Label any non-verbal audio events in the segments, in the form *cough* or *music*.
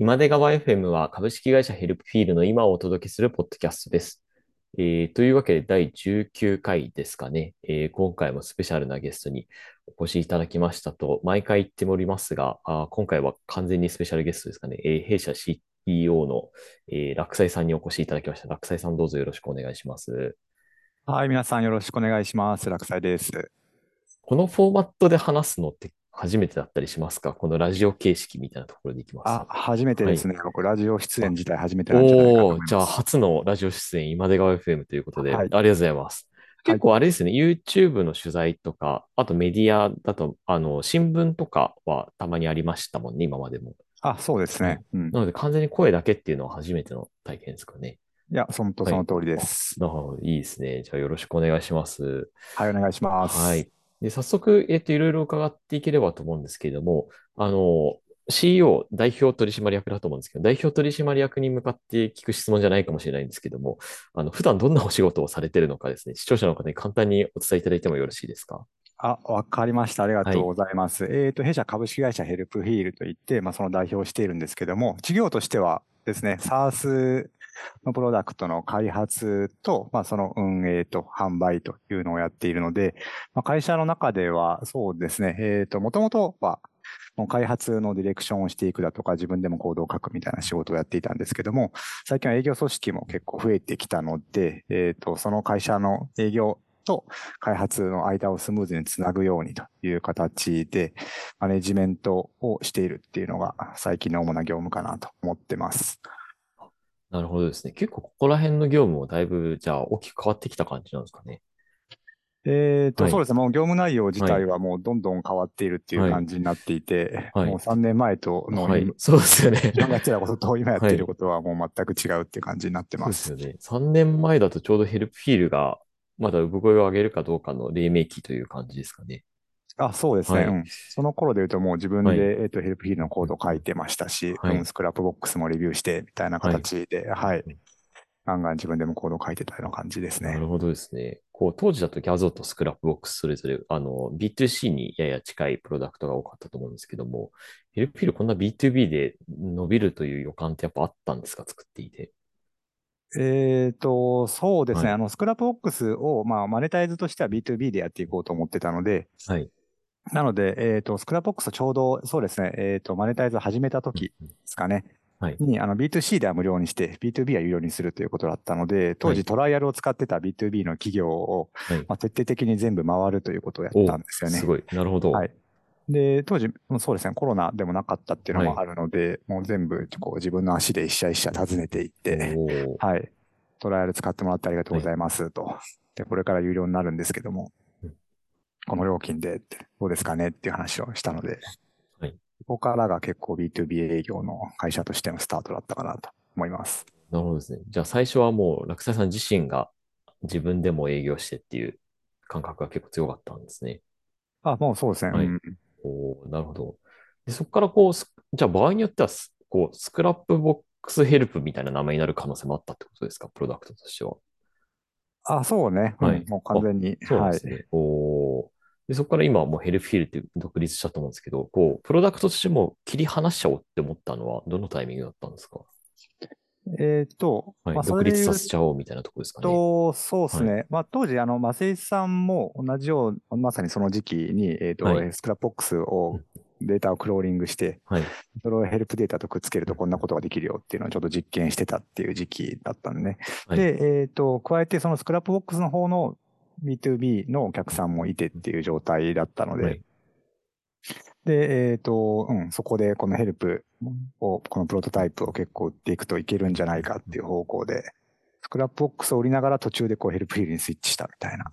今出川 FM は株式会社ヘルプフィールの今をお届けするポッドキャストです。えー、というわけで第19回ですかね、えー、今回もスペシャルなゲストにお越しいただきましたと毎回言っておりますが、あ今回は完全にスペシャルゲストですかね、えー、弊社 CEO の、えー、落斎さんにお越しいただきました。落斎さんどうぞよろしくお願いします。はい、皆さんよろしくお願いします。落斎です。このフォーマットで話すのって初めてだったりしますか？このラジオ形式みたいなところでいきます。あ、初めてですね。はい、僕、ラジオ出演自体初めてなんじゃないかと思います。じゃあ、初のラジオ出演、今出川 FM ということで、はい、ありがとうございます。結構あれですね、はい、YouTube の取材とか、あとメディアだと、あの、新聞とかはたまにありましたもんね、今までも。あ、そうですね。うん、なので、完全に声だけっていうのは初めての体験ですかね。いや、そのとその通りです。なるほど、いいですね。じゃあ、よろしくお願いします。はい、お願いします。はい。で、早速、えっと、いろいろ伺っていければと思うんですけれども、あの、CEO、代表取締役だと思うんですけど、代表取締役に向かって聞く質問じゃないかもしれないんですけども、あの、普段どんなお仕事をされているのかですね、視聴者の方に簡単にお伝えいただいてもよろしいですか？あ、わかりました。ありがとうございます。はい、えっ、ー、と、弊社株式会社ヘルプフィールといって、まあ、その代表をしているんですけども、事業としてはですね、SARS のプロダクトの開発と、まあ、その運営と販売というのをやっているので、まあ、会社の中ではそうですね、えっ、ー、と、もともとは、開発のディレクションをしていくだとか、自分でもコードを書くみたいな仕事をやっていたんですけども、最近は営業組織も結構増えてきたので、えっ、ー、と、その会社の営業と開発の間をスムーズにつなぐようにという形で、マネジメントをしているっていうのが最近の主な業務かなと思ってます。なるほどですね。結構ここら辺の業務もだいぶ、じゃあ大きく変わってきた感じなんですかね。えっ、と、はい、そうですね。もう業務内容自体はもうどんどん変わっているっていう感じになっていて、はい、もう3年前との、はい、そうですよね。今やってたことと今やっていることはもう全く違うっていう感じになってます。そうですよね。3年前だとちょうど Helpfeel がまだ産声を上げるかどうかの黎明期という感じですかね。あ、そうですね。はい、うん。その頃で言うともう自分で、はい、えっ、と、 Helpfeel のコードを書いてましたし、はい、うん、 Scrapbox もレビューして、みたいな形で、はい。ガンガン自分でもコードを書いてたような感じですね。なるほどですね。こう、当時だと Gyazo と Scrapbox それぞれ、あの、B2C にやや近いプロダクトが多かったと思うんですけども、 Helpfeel こんな B2B で伸びるという予感ってやっぱあったんですか作っていて？えっ、ー、と、そうですね。はい、あの、 Scrapbox を、まあ、マネタイズとしては B2B でやっていこうと思ってたので、はい。なので、えっ、ー、と、 Scrapbox ちょうど、そうですね、えっ、ー、と、マネタイズを始めた時ですかね。はい。に、あの、B2C では無料にして、B2B は有料にするということだったので、当時トライアルを使ってた B2B の企業を、はい、まあ、徹底的に全部回るということをやったんですよね。すごい。なるほど。はい。で、当時、そうですね、コロナでもなかったっていうのもあるので、はい、もう全部、こう、自分の足で一社一社訪ねていって、はい。トライアル使ってもらってありがとうございますと。はい、で、これから有料になるんですけども、うん、この料金でどうですかねっていう話をしたので、はい、ここからが結構 B2B 営業の会社としてのスタートだったかなと思います。なるほどですね。じゃあ最初はもう、洛西さん自身が自分でも営業してっていう感覚が結構強かったんですね。あ、もうそうですね。はい、うん、おなるほど。でそこからこう、じゃあ場合によっては、こう、 Scrapbox Help みたいな名前になる可能性もあったってことですか、プロダクトとしては。あ、そうね。はい。うん、もう完全に。そうですね。はい、おでそこから今はもう Helpfeel って独立したと思うんですけど、こう、プロダクトとしても切り離しちゃおうって思ったのは、どのタイミングだったんですか？えっ、と、はい、まあ、独立させちゃおうみたいなところですかね。と、そうですね。はい、まあ、当時、あの、増井さんも同じよう、まさにその時期に、えっ、ー、と、はい、 Scrapbox をデータをクローリングして、はい、それをヘルプデータとくっつけるとこんなことができるよっていうのをちょっと実験してたっていう時期だったんでね。はい、で、えっ、ー、と、加えてその Scrapbox の方の B2B のお客さんもいてっていう状態だったので、はい、で、えっ、ー、と、うん、そこでこのヘルプを、このプロトタイプを結構売っていくといけるんじゃないかっていう方向で、 Scrapbox を売りながら途中でこう Helpfeel にスイッチしたみたいな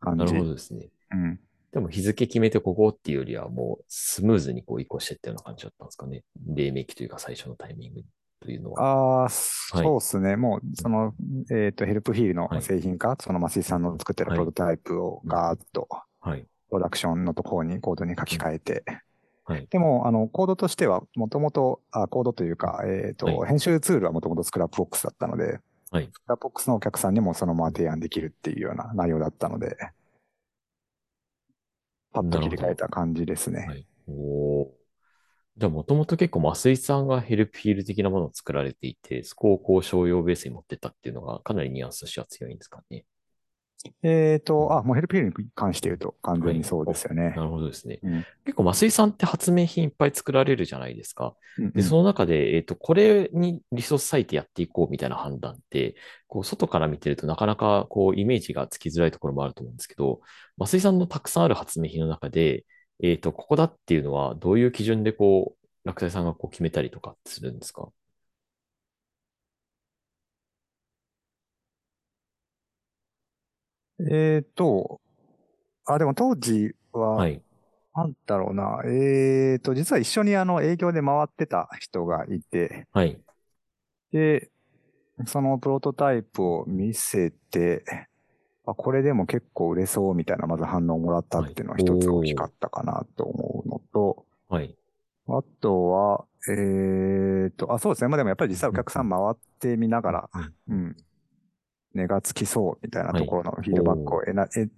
感じ。なるほどですね。うん。でも日付決めてここっていうよりはもうスムーズにこう移行してったような感じだったんですかね。黎明期というか最初のタイミングというのは。ああ、そうですね。もう、その、えっ、ー、と、 Helpfeel の製品化、はい、その増井さんの作ってるプロトタイプをガーッと、はい。プロダクションのところにコードに書き換えて、はい。でも、あの、コードとしては、もともと、あ、コードというか、えっ、ー、と、はい、編集ツールはもともと Scrapbox だったので、はい。 Scrapbox のお客さんにもそのまま提案できるっていうような内容だったので、パッと切り替えた感じですね。はい、おじゃあ、もともと結構、増井さんがヘルプフィール的なものを作られていて、そこをこう商用ベースに持ってったっていうのが、かなりニュアンスとしては強いんですかね。えっ、と、あ、もうヘルプヒールに関して言うと完全にそうですよね。なるほどですね。うん結構、増井さんって発明品いっぱい作られるじゃないですか。で、うんうんその中で、えっと、これにリソース割いてやっていこうみたいな判断って、こう、外から見てるとなかなか、こう、イメージがつきづらいところもあると思うんですけど、増井さんのたくさんある発明品の中で、えっと、ここだっていうのは、どういう基準で、こう、落栽さんがこう決めたりとかするんですか？えっ、と、あ、でも当時は、はい。なんだろうな。えっ、と、実は一緒にあの営業で回ってた人がいて、はい。で、そのプロトタイプを見せて、あ、これでも結構売れそうみたいなまず反応をもらったっていうのは一つ大きかったかなと思うのと、はい。あとは、えっ、と、あ、そうですね。まあでもやっぱり実際お客さん回ってみながら、うん、値がつきそうみたいなところのフィードバックを得な、得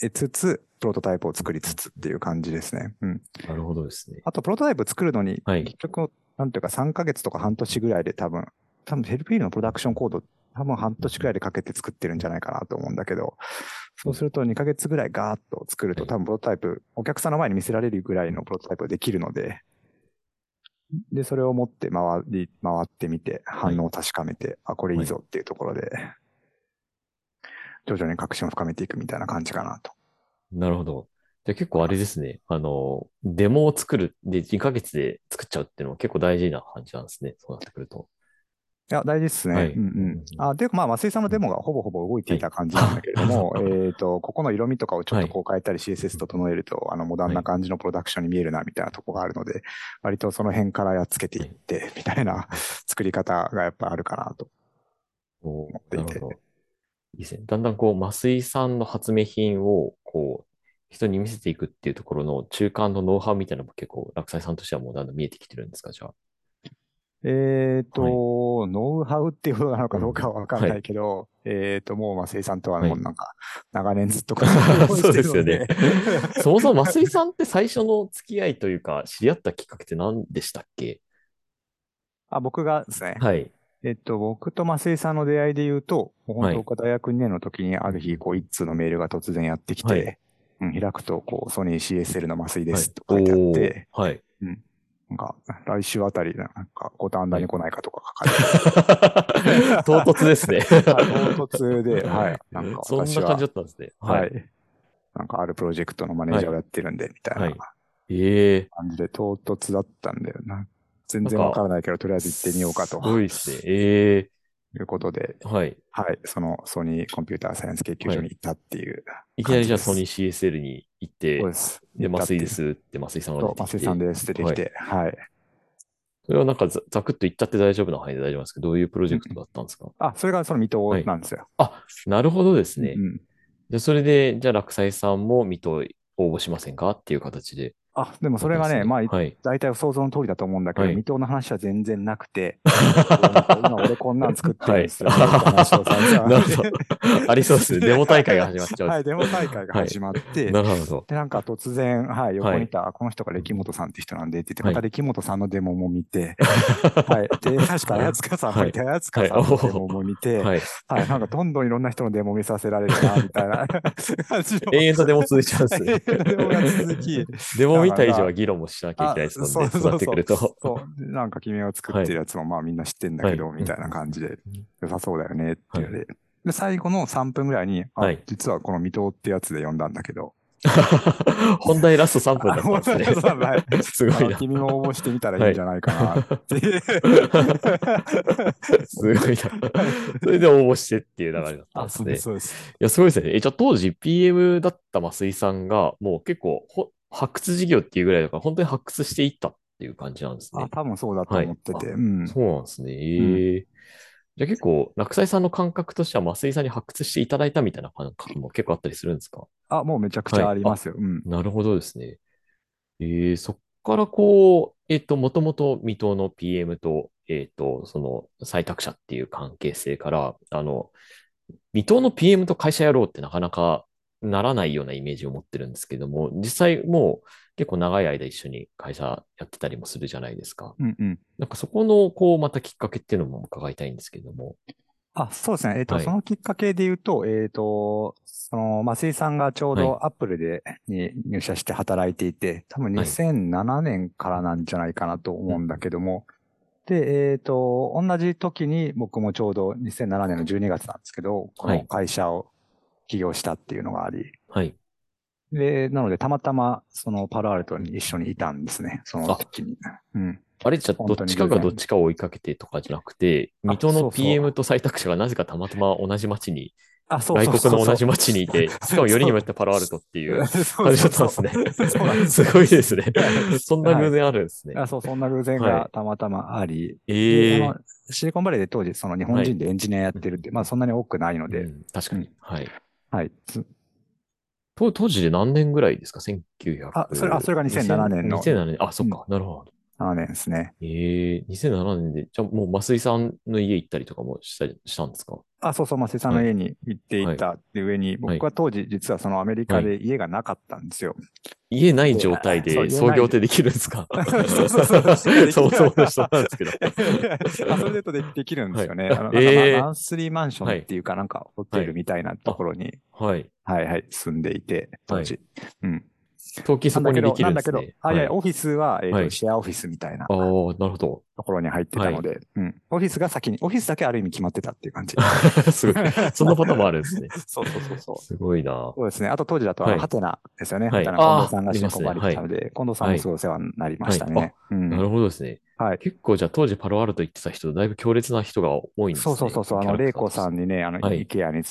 得つつ、プロトタイプを作りつつっていう感じですね。うん。なるほどですね。あと、プロトタイプ作るのに、はい結局、なんていうか3ヶ月とか半年ぐらいで多分、多分ヘルプフィールのプロダクションコード、多分半年ぐらいでかけて作ってるんじゃないかなと思うんだけど、そうすると2ヶ月ぐらいガーッと作るとはい多分プロトタイプ、お客さんの前に見せられるぐらいのプロトタイプができるので、で、それを持って回り、回ってみて、反応を確かめて、あ、これいいぞっていうところで、徐々に確信を深めていくみたいな感じかなと。なるほど。じゃあ結構あれですね。あの、デモを作る。で、2ヶ月で作っちゃうっていうのは結構大事な感じなんですね。そうなってくると。いや、大事ですね。はいうんうん。あ、で、まあ、松井さんのデモがほぼほぼ動いていた感じなんだけれども、*laughs* はいえっと、ここの色味とかをちょっとこう変えたり CSS と整えると、あの、モダンな感じのプロダクションに見えるな、みたいなとこがあるので、割とその辺からやっつけていって、みたいな作り方がやっぱあるかなと。お持っていて。いいですね。だんだんこう、増井さんの発明品を、こう、人に見せていくっていうところの中間のノウハウみたいなのも結構、落栽さんとしてはもうだんだん見えてきてるんですか、じゃあ。えっと、はいノウハウっていうことなのかどうかはわかんないけど、えっと、もう松井さんとはもうなんか、長年ずっと *laughs* そうですよね。そもそも増井さんって最初の付き合いというか、知り合ったきっかけって何でしたっけ？あ、僕がですね。はい。えっと、僕と増井さんの出会いで言うと、本はい当僕が大学2年の時にある日、こう、一通のメールが突然やってきて、はいうん、開くと、こう、ソニー CSL の増井ではいすと書いてあって、はい。なんか、来週あたり、なんか、五反田に来ないかとか書かれて、唐突ですね。はい唐突で、*laughs* はい。なんか私はそんな感じだったんですね。は。はいなんか、あるプロジェクトのマネージャーをやってるんで、みたいなええ感じで、唐突だったんだよな。全然わからないけど、とりあえず行ってみようかとすごいですね。えいうことで、えはい。はい。そのソニーコンピューターサイエンス研究所に行ったっていう。いきなりじゃあソニー CSL に行ってそう、です。で、行ったっていう麻酔ですって麻酔さんが出てきて。マセさんです。出てきて。はい。それはなんかざざくっと言ったって大丈夫な範囲で大丈夫ですけど、どういうプロジェクトだったんですか、あ、それがその水戸なんですよ。あ、なるほどですね。うん。じゃあそれで、じゃあ落栽さんも水戸応募しませんか？っていう形で。あ、でもそれがね、まあ、はい。大体想像の通りだと思うんだけど、はい水戸の話は全然なくて、*laughs* 今俺こんなん作ってるんですよ。はいって話を散々 *laughs* なるほど。ありそうですね。*laughs* デモ大会が始まっちゃう。はい、デモ大会が始まって、なるほど。で、なんか突然、はい、横にいた、あこの人が歴本さんって人なんでって言って、また歴本さんのデモも見て、はい。で、確か、綾塚さんもいて、綾塚さんのデモも見て、はい。はい、なんかどんどんいろんな人のデモ見させられるな、みたいな感じの。永遠とデモ続いちゃうんですね。デモが続き、デモ見た以上は議論もしなきゃいけないですもんね。そうそうそうそうなってくると。そう。なんか君が作ってるやつもまあみんな知ってんだけど、はいみたいな感じで、良さそうだよねっていうので。で、最後の3分ぐらいに、あ、はい実はこの水戸ってやつで読んだんだけど。本題ラスト3分だったんですね。はいすごいな。君も応募してみたらいいんじゃないかなっていう。すごいな。それで応募してっていう流れだったん、ですね。そうです、そうです。や、すごいですね。え、じゃあ当時 PM だった増井さんが、もう結構ほ発掘事業っていうぐらいだから、本当に発掘していったっていう感じなんですあ、ね。多分そうだと思ってて。うん。そうなんですね。ええじゃあ結構、落栽さんの感覚としては、増井さんに発掘していただいたみたいな感覚も結構あったりするんですか？あ、もうめちゃくちゃありますよ。うん。なるほどですね。ええそっからこう、えっと、もともと未踏の PM と、えっと、その採択者っていう関係性から、あの、未踏の PM と会社やろうってなかなかならないようなイメージを持ってるんですけども、実際もう結構長い間一緒に会社やってたりもするじゃないですか。うんうん。なんかそこの、こう、またきっかけっていうのも伺いたいんですけども。あ、そうですね。えっ、と、はいそのきっかけで言うと、えっ、と、その、増井さんがちょうはいどアップルで、に入社して働いていて、多分はい2007年からなんじゃないかなと思うんだけども、で、えっ、と、同じ時に僕もちょうど2007年の12月なんですけど、このはい会社を起業したっていうのがあり、はい。で、なのでたまたまそのパルアルトに一緒にいたんですね、その時に。うん。あれじゃどっちかがどっちかを追いかけてとかじゃなくて、あ水戸の PM と採択者がなぜかたまたま同じ町に、あ、そう外そうそうそう国の同じ町にいて、*laughs* しかもよりにもよってパロアルトっていう感じだったんですね。すすごいですね。*laughs* そんな偶然あるんですね。あそう、そんな偶然はいがたまたまあり、ええであのシリコンバレーで当時、その日本人でエンジニアやってるって、まあそんなに多くないので、うん確かに。はい。はい。つ当当時で何年ぐらいですか ?1900。あそれあそれが2007年の2007年。あ、そっか。なるほど。7年ですね。ええ2007年で、じゃあもう増井さんの家行ったりとかもしたりしたんですか？あ、そうそう、松井さんの家に行っていた。で、上に、僕は当時実はそのアメリカで家がなかったんですよ。家ない状態で創業ってできるんですか？*laughs* そうそうそうそも *laughs* そもの人なんですけど。*laughs* あそれでとでできるんですよね。はいあのえーマンスリーマンションっていうか、なんかホテルみたいなところに、はい。はいはい、住んでいて、当時。うん。登記そこにできるんですなんだけど、ね。あ、いや、はいオフィスは、えっ、と、はいシェアオフィスみたいなああ、なるほど。ところに入ってたので、うん。オフィスが先に、オフィスだけある意味決まってたっていう感じ。*laughs* すごい。そんなパターンもあるんですね。そうそうそうそう。すごいな。そうですね。あと当時だと、ハテナですよね。はいハテナ、近藤さんがあーシリコンバレーに来たので、近藤さんもすごいお世話になりましたね。うんなるほどですね。はい。結構じゃあ当時パロアルト行ってた人、だいぶ強烈な人が多いんですね。そうそうそうそう。あの、レイコさんにね、あの、はいイケアに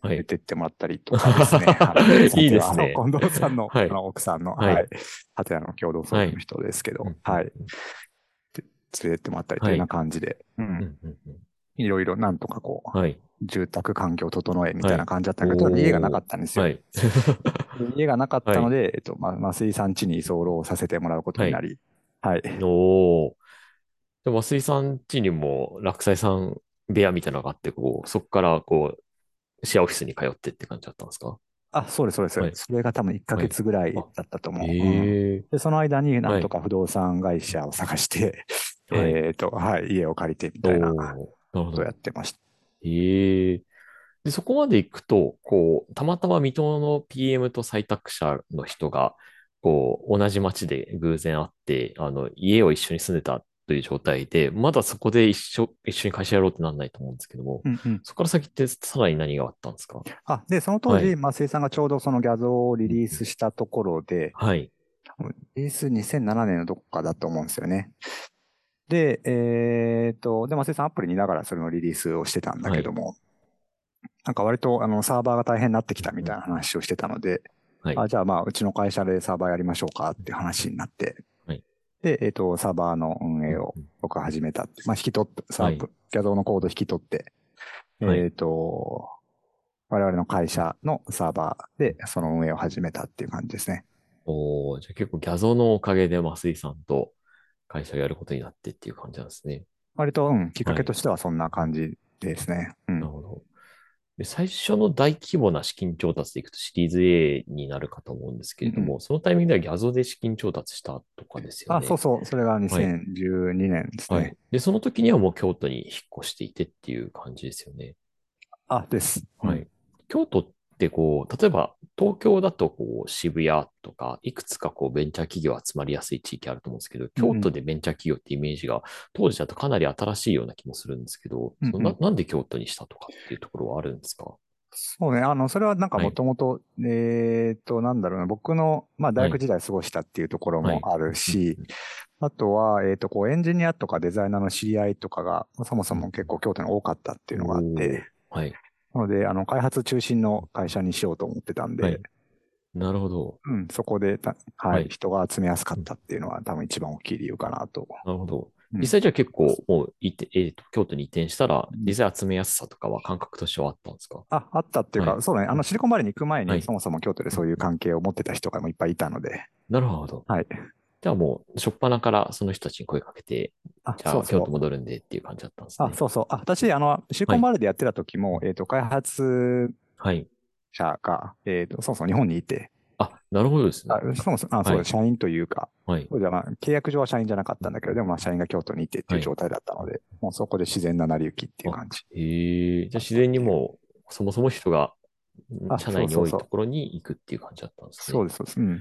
はい。連れてってもらったりとかですね。*laughs* はいいいですね近藤さんの、はいあの奥さんの、はいはい。ハテナの共同創業の人ですけど、うんはい。。で連れてってもらったりというような感じで、う。うんいろいろなんとかこう、はい。住宅環境を整えみたいな感じだったけど、はい家がなかったんですよ。はい。*laughs* 家がなかったので、えっと、ま、増井さん家に居候させてもらうことになり、はい。おー。でも、増井さん家にも落斎さん部屋みたいなのがあって、こう、そこからこう、シェアオフィスに通ってって感じだったんですか？あ、そうです、そうです。はいそれが多分1ヶ月ぐらいだったと思う。うんええで、その間になんとか不動産会社を探して、*laughs* はいえっと、はい、家を借りてみたいなことをや。ってました。ええで、そこまで行くと、こう、たまたま水戸の PM と採択者の人が、こう、同じ町で偶然会って、あの、家を一緒に住んでたという状態で、まだそこで一緒、一緒に会社やろうってなんないと思うんですけども、うんうん。そこから先ってさらに何があったんですか？あ、で、その当時、はい増井さんがちょうどそのギャゾをリリースしたところで、はい。リリース2007年のどこかだと思うんですよね。で、えっと、で、増井さんアプリにいながらそれのリリースをしてたんだけども、なんか割とあのサーバーが大変になってきたみたいな話をしてたので、はい。あじゃあまあ、うちの会社でサーバーやりましょうかっていう話になって、はいで、えっ、と、サーバーの運営を僕が始めたって、まあ、引き取って、サーブ、はギャゾーのコード引き取って、はいえっ、と、我々の会社のサーバーでその運営を始めたっていう感じですね。おーじゃあ結構ギャゾのおかげで増井さんと会社をやることになってっていう感じなんですね。割と、うん、きっかけとしてはそんな感じですね。うんなる。ほど。で、最初の大規模な資金調達でいくとシリーズ A になるかと思うんですけれども、そのタイミングではギャゾで資金調達したとかですよあ、ね。そうそう。それが2012年ですね。はい。で、その時にはもう京都に引っ越していてっていう感じですよね。あ、です。うんはい。京都ってこう、例えば東京だとこう渋谷とか、いくつかこうベンチャー企業集まりやすい地域あると思うんですけど、京都でベンチャー企業ってイメージが当時だとかなり新しいような気もするんですけど、うんうんそのななんで京都にしたとかっていうところはあるんですか？そうね。あの、それはなんかはい。もともと、えっと、なんだろうな、僕の、まあ、大学時代過ごしたっていうところもあるし、あとは、えっと、こう、エンジニアとかデザイナーの知り合いとかが、そもそも結構京都に多かったっていうのがあって、はい。なので、あの、開発中心の会社にしようと思ってたんで、はいなるほど。うん、そこでた、はい、はい人が集めやすかったっていうのは多分一番大きい理由かなと。なるほど。うん実際じゃあ結構もういて、えーと、京都に移転したら、実際集めやすさとかは感覚としてはあったんですか？あ、あったっていうか、はいそうだね。あの、シリコンバレーに行く前に、はいそもそも京都でそういう関係を持ってた人がもういっぱいいたので、なるほど。はい。じゃあもう、しょっぱなからその人たちに声かけて、あ、じゃあそうそう京都。戻るんでっていう感じだったんですね。あ、そうそう。あ、私、あの、シリコンバレーでやってた時も、えっ、と、開発はい。者が、えっ、と、そもそも日本にいて、あ、なるほどですね。あしかも、あ、そう、はい社員というか、はい。そうじゃまあ契約上は社員じゃなかったんだけど、でもまあ社員が京都にいてっていう状態だったので、もうそこで自然な成り行きっていう感じ。へえ、じゃあ自然にもう、そもそも人が、あ社内にそうそうそう多いところに行くっていう感じだったんですね。そうです、そうです。うん。な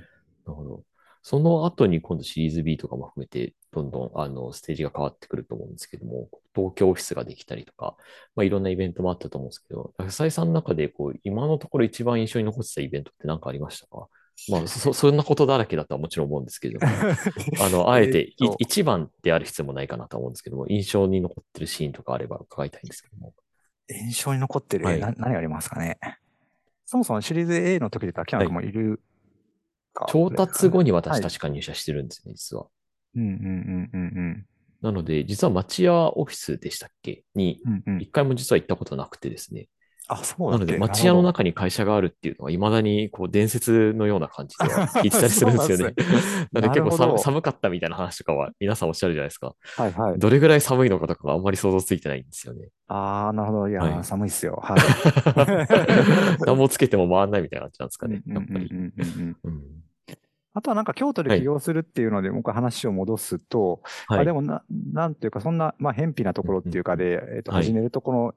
るほど。その後に今度シリーズ B とかも含めて、どんどんあのステージが変わってくると思うんですけども、東京オフィスができたりとか、まあ、いろんなイベントもあったと思うんですけど、浅井さんの中でこう今のところ一番印象に残ってたイベントって何かありましたか？まあ、そ、そんなことだらけだとはもちろん思うんですけれども、*laughs* あの、あえていえ一番である必要もないかなと思うんですけども、印象に残ってるシーンとかあれば伺いたいんですけども。印象に残ってる、はいな何がありますかね？そもそもシリーズ A の時で言ったら、キャナ君もいるか、調達後に私はい確か入社してるんですね、実は。うんうんうんうんなので、実は町屋オフィスでしたっけ？に、うん。うんうん一回も実は行ったことなくてですね。あ、そうなので、町屋の中に会社があるっていうのは、未だにこう伝説のような感じで *laughs* は聞いてたりするんですよね。*laughs* なので結構寒寒かったみたいな話とかは皆さんおっしゃるじゃないですか。はいはい。どれぐらい寒いのかとかあんまり想像ついてないんですよね。ああ、なるほど。いや、はい寒いっすよ。*laughs* はい。何もつけても回んないみたいな感じなんですかね。うんやっぱり。うんうんうんうんうんあとはなんか京都で起業するっていうので、もう一回話を戻すと、はい。あでもな、なんていうか、そんな、まあ、偏僻なところっていうかで、えっと、はい始めるところ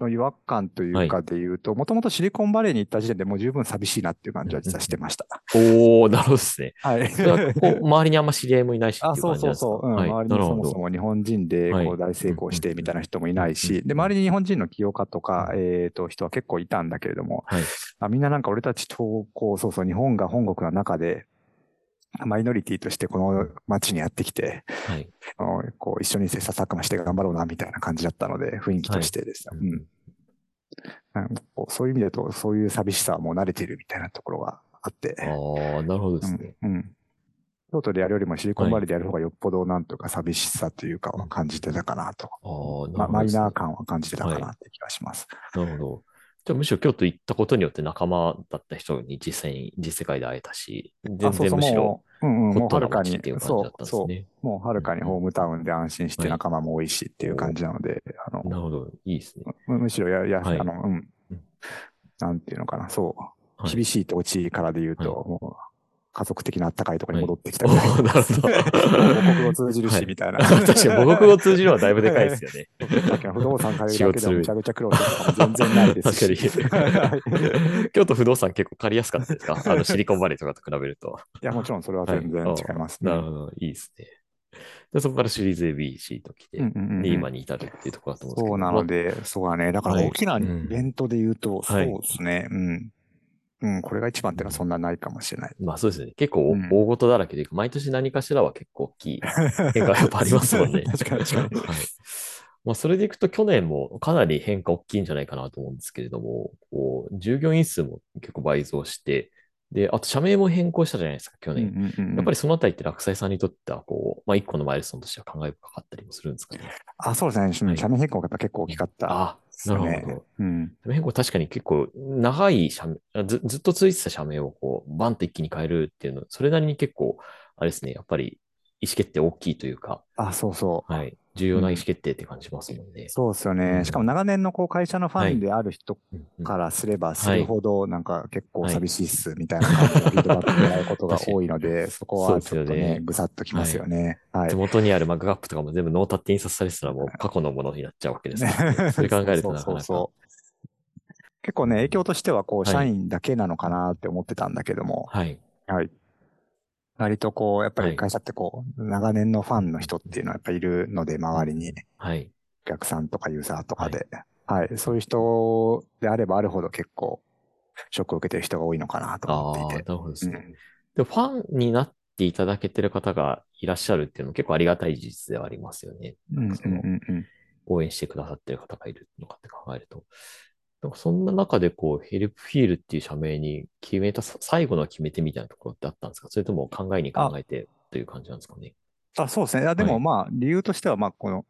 の違和感というかで言うと、もともとシリコンバレーに行った時点でもう十分寂しいなっていう感じは実はしてました。おー、なるほどですね。はい。こう周りにあんま知り合いもいないしあ、うそうそうそう。うん。はい。周りにそもそ。も日本人ではいこう大成功してみたいな人もいないし、うんで、周りに日本人の起業家とか、えっと、人は結構いたんだけれども、はい。あみんななんか俺たちと、こう、そうそう、日本が本国の中で、マイノリティとしてこの街にやってきて、はい。あのこう一緒に切磋琢磨して頑張ろうな、みたいな感じだったので、雰囲気としてですね。はいうんそういう意味でと、そういう寂しさはもう慣れているみたいなところがあって。ああ、なるほどですね。うん。うん京都でやるよりもシリコンバレーでやる方がよっぽどなんとか寂しさというかは感じてたかなと。ああ、なるほどま、マイナー感は感じてたかなって気がします。なるほど。じゃあむしろ京都行ったことによって仲間だった人に実際に、実世界で会えたし、全然むしろもう、ットなもうはるかに街っていう、感じだそったんですね。もうはるかにホームタウンで安心してはい仲間も多いしっていう感じなので、あの、なるほど。いいですね。むむしろや、や、はいあの、うんうん。なんていうのかな、そう。はい厳しい土地からで言うと、はいもう、家族的なあったかいところに戻ってきたおぐらい。ーなるほど。母国語通じるし、はいみたいな。*laughs* 確かに母国語通じるのはだいぶでかいですよね。不動産借りるるだけでもめちゃくちゃ苦労してるとかも全然ないですし。確かに。京都不動産結構借りやすかったですか？*laughs* あのシリコンバレーとかと比べると。いや、もちろんそれは全然はい違いますね。なるほど。いいですね。でそこからシリーズ ABC と来て、うんうんうんうんで、今に至るっていうところだと思うんですけど。そうなので、そうだね。だからはい大きなイベントで言うと、そうはいですね。うん。うん、これが一番っていうのはそんなないかもしれない。まあそうですね。結構うん大事だらけで、毎年何かしらは結構大きい変化がやっぱありますもんね。確かに確かに。*laughs* はい。まあそれでいくと去年もかなり変化大きいんじゃないかなと思うんですけれども、こう、従業員数も結構倍増して、で、あと社名も変更したじゃないですか、去年。やっぱり、りそのあたりって落斎さんにとっては、こう、まあ一個のマイルストーンとしては考え深かったりもするんですかね。あ、そうですね。はい社名変更がやっぱ結構大きかった。あなるほど。うん。社名変更確かに結構長い社名、あずずっと続いてた社名をこう、バンと一気に変えるっていうの、それなりに結構、あれですね、やっぱり意思決定大きいというか、あ、そうそう。はい、重要な意思決定って感じますもんね。そうですようんね。しかも長年のこう会社のファンである人うんうんからすればするほど、なんか結構寂しいっすみたいな感じのフィードバックもらえることが多いので、そこはちょっとねね、ぐさっときますよね。はい手。元にあるマグカップとかも全部ノータって印刷されてたらもう過去のものになっちゃうわけですからね。*laughs* それ考えるとなかなか。結構ね、影響としては、こう、はい社員だけなのかなって思ってたんだけども、はい。はい。割とこう、やっぱはいり会社ってこう、長年のファンの人っていうのはやっぱいるので、周りに、はい。お客さんとかユーザーとかで、はい。そういう人であればあるほど結構、ショックを受けてる人が多いのかなと思っていて。なるほどですね。うんでファンになっていただけてる方がいらっしゃるっていうのも結構ありがたい事実ではありますよね。うんうんなんかそのうんうん応援してくださってる方がいるのかって考えると。なんかそんな中でこう、ヘルプフィールっていう社名に決めたさ最後の決め手みたいなところってあったんですか？それとも考えに考えてという感じなんですかね？あ、そうですね。あではい。もまあ、理由としては、まあ、この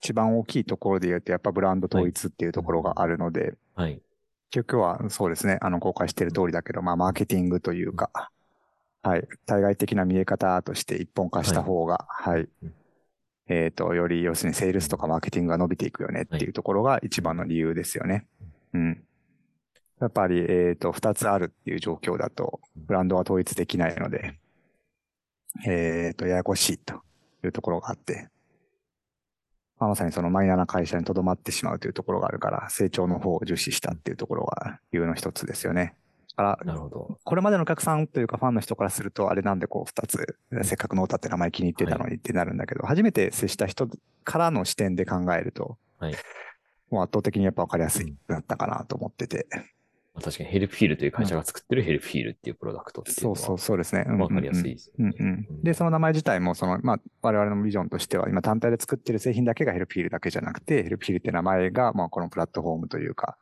一番大きいところで言うと、やっぱブランド統一っていうところがあるので、はい。結局はそうですね、あの、公開している通りだけど、まあ、マーケティングというか、はい、対外的な見え方として一本化した方が、はい、うんえっと、より、要するにセールスとかマーケティングが伸びていくよねっていうところが一番の理由ですよね。うん。やっぱり、えっ、と、二つあるっていう状況だと、ブランドは統一できないので、えっ、と、ややこしいというところがあって、まあまさにそのマイナーな会社に留まってしまうというところがあるから、成長の方を重視したっていうところが理由の一つですよね。だから、なるほど。これまでのお客さんというかファンの人からすると、あれなんでこう二つ、せっかくノータって名前気に入ってたのにってなるんだけど、初めて接した人からの視点で考えると、はいもう圧倒的にやっぱ分かりやすいなったかなと思ってて。まあ確かに Helpfeel という会社が作ってる Helpfeel っていうプロダクトっていうのは、そうそうそうですね。うんうんうんわかりやすいですよね。うんうん。で、その名前自体も、その、まあ、我々のビジョンとしては、今単体で作ってる製品だけが Helpfeel だけじゃなくて、 Helpfeel って名前が、まあ、このプラットフォームというか、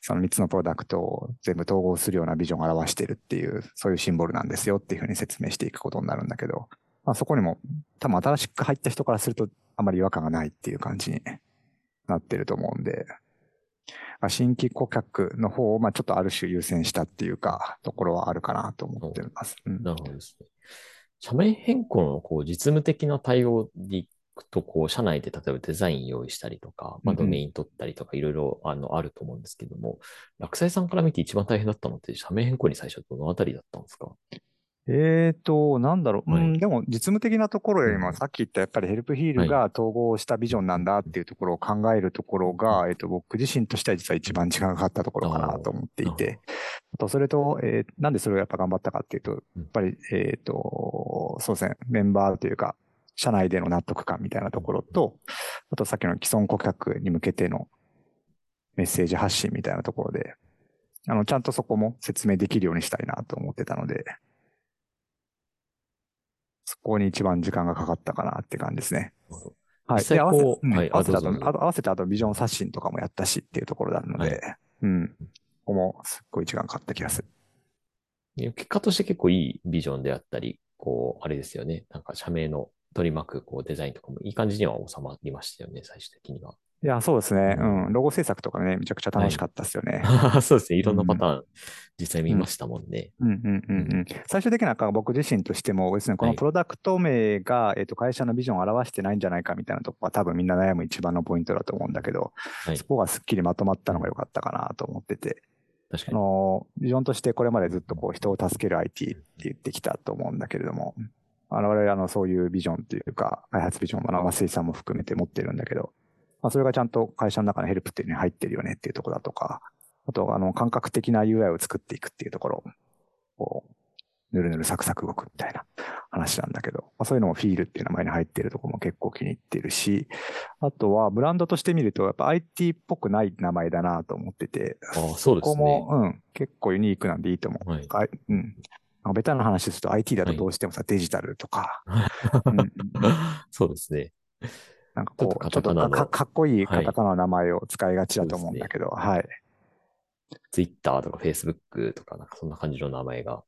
その3つのプロダクトを全部統合するようなビジョンを表してるっていう、そういうシンボルなんですよっていうふうに説明していくことになるんだけど、まあ、そこにも、多分新しく入った人からすると、あまり違和感がないっていう感じになってると思うんで、まあ新規顧客の方を、まあ、ちょっとある種優先したっていうか、ところはあるかなと思ってます。うんなるほどですね。社名変更のこう実務的な対応でいくと、こう、社内で例えばデザイン用意したりとか、まあ、うんうんドメイン取ったりとか、いろいろあのあると思うんですけども、落斎さんから見て一番大変だったのって、社名変更に最初どのあたりだったんですか？えーと、なんだろう。はい。うん、でも実務的なところよりも、うん。さっき言ったやっぱりヘルプヒールが統合したビジョンなんだっていうところを考えるところが、えっと、僕自身としては実は一番時間がかかったところかなと思っていて、あと、それと、えーなんでそれをやっぱ頑張ったかっていうと、やっぱり、えっと、そうですね、メンバーというか、社内での納得感みたいなところと、あとさっきの既存顧客に向けてのメッセージ発信みたいなところで、あの、ちゃんとそこも説明できるようにしたいなと思ってたので、そこに一番時間がかかったかなって感じですね。はい。合わせこうはいうん合わせてああどうぞと、あと合わせてあとビジョン刷新とかもやったしっていうところなので、うん。ここもすっごい時間かかった気がする。結果として結構いいビジョンであったり、こう、あれですよね。なんか社名の取り巻くこうデザインとかもいい感じには収まりましたよね、最終的には。いや、そうですね。ううんん。ロゴ制作とかね、めちゃくちゃ楽しかったですよね。*laughs* そうですね。いろんなパターン、実際見ましたもんね。うんうんうんうん。最終的には僕自身としてもですね、このはいプロダクト名が、えっと、会社のビジョンを表してないんじゃないかみたいなとこは多分みんな悩む一番のポイントだと思うんだけど、はいそ。こがすっきりまとまったのが良かったかなと思ってて、あ確かに。の、ビジョンとしてこれまでずっとこう人を助ける IT って言ってきたと思うんだけれども、我々あのそういうビジョンっていうか、開発ビジョンも増井さんも含めて持ってるんだけど、まあそれがちゃんと会社の中のヘルプっていうのに入ってるよねっていうところだとか、あとあの感覚的な UI を作っていくっていうところ、こう、ぬるぬるサクサク動くみたいな話なんだけど、まあ、そういうのもフィールっていう名前に入ってるところも結構気に入ってるし、あとはブランドとして見るとやっぱ IT っぽくない名前だなと思ってて、ああ、そうですね。ここも、うん、結構ユニークなんでいいと思う。はい。うん。ベタな話すると IT だとどうしてもさ、デジタルとか、うんうん *laughs* そうですね。なんかこう、ちちょっとかかっこいいはいカタカナの名前を使いがちだと思うんだけど、はい。ツイッターとかフェイスブックとか、なんかそんな感じの名前が、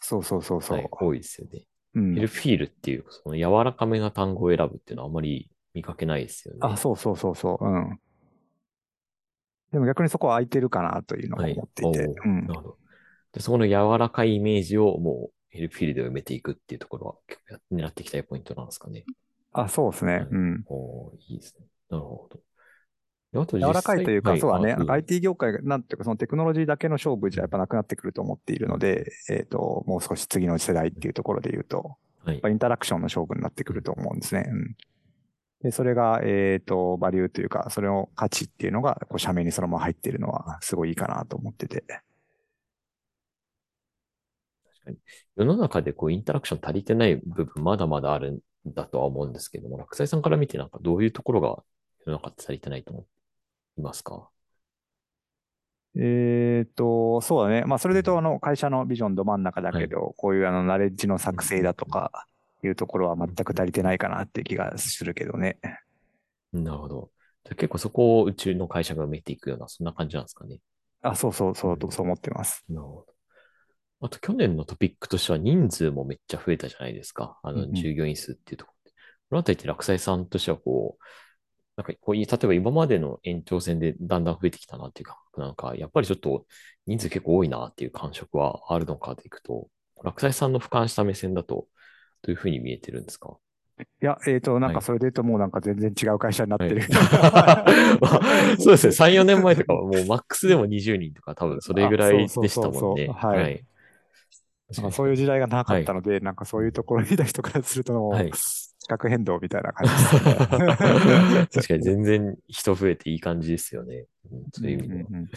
そうそうそうそう。はい、多いですよね。うんヘルフィールっていう、その柔らかめな単語を選ぶっていうのはあまり見かけないですよね。あ、そうそうそうそう。うん。でも逆にそこは空いてるかなというのをはい思っていて。おーうんなるほど。で、そこの柔らかいイメージをもうヘルフィールで埋めていくっていうところは結構や狙っていきたいポイントなんですかね。あ、そうですね。はいうん。おーいいですね。なるほど。柔らかいというか、そうだね。あ IT 業界が、なんていうか、そのテクノロジーだけの勝負じゃやっぱなくなってくると思っているので、えっ、と、もう少し次の世代っていうところで言うと、はいやっぱインタラクションの勝負になってくると思うんですね。うん。で、それが、えっ、と、バリューというか、それの価値っていうのが、こう、社名にそのまま入っているのは、すごいいいかなと思ってて。確かに世の中でこうインタラクション足りてない部分まだまだあるんだとは思うんですけども、落斎さんから見てなんかどういうところが世の中って足りてないと思いますか？えっ、と、そうだね。まあ、それで言うと、あの、会社のビジョンど真ん中だけど、こういうあの、ナレッジの作成だとか、いうところは全く足りてないかなって気がするけどね。なるほど。じゃあ結構そこをうちの会社が埋めていくような、そんな感じなんですかね。あ、そうそうそう、そう思ってます。なるほど。あと去年のトピックとしては人数もめっちゃ増えたじゃないですか。あの、従業員数っていうところで。このあたりって落斎さんとしてはこう、なんかこういう、例えば今までの延長戦でだんだん増えてきたなっていうか、なんかやっぱりちょっと人数結構多いなっていう感触はあるのかでいくと、落斎さんの俯瞰した目線だとどういうふうに見えてるんですか？いや、えっ、と、なんかそれで言うともうなんか全然違う会社になってる。*laughs* そうですね。3、4年前とかはもうマックスでも20人とか多分それぐらいでしたもんね。はい。なんかそういう時代がなかったので、なんかそういうところにいた人からすると、はい、資格変動みたいな感じですね。*laughs* 確かに全然人増えていい感じですよね。そういう意味では。うん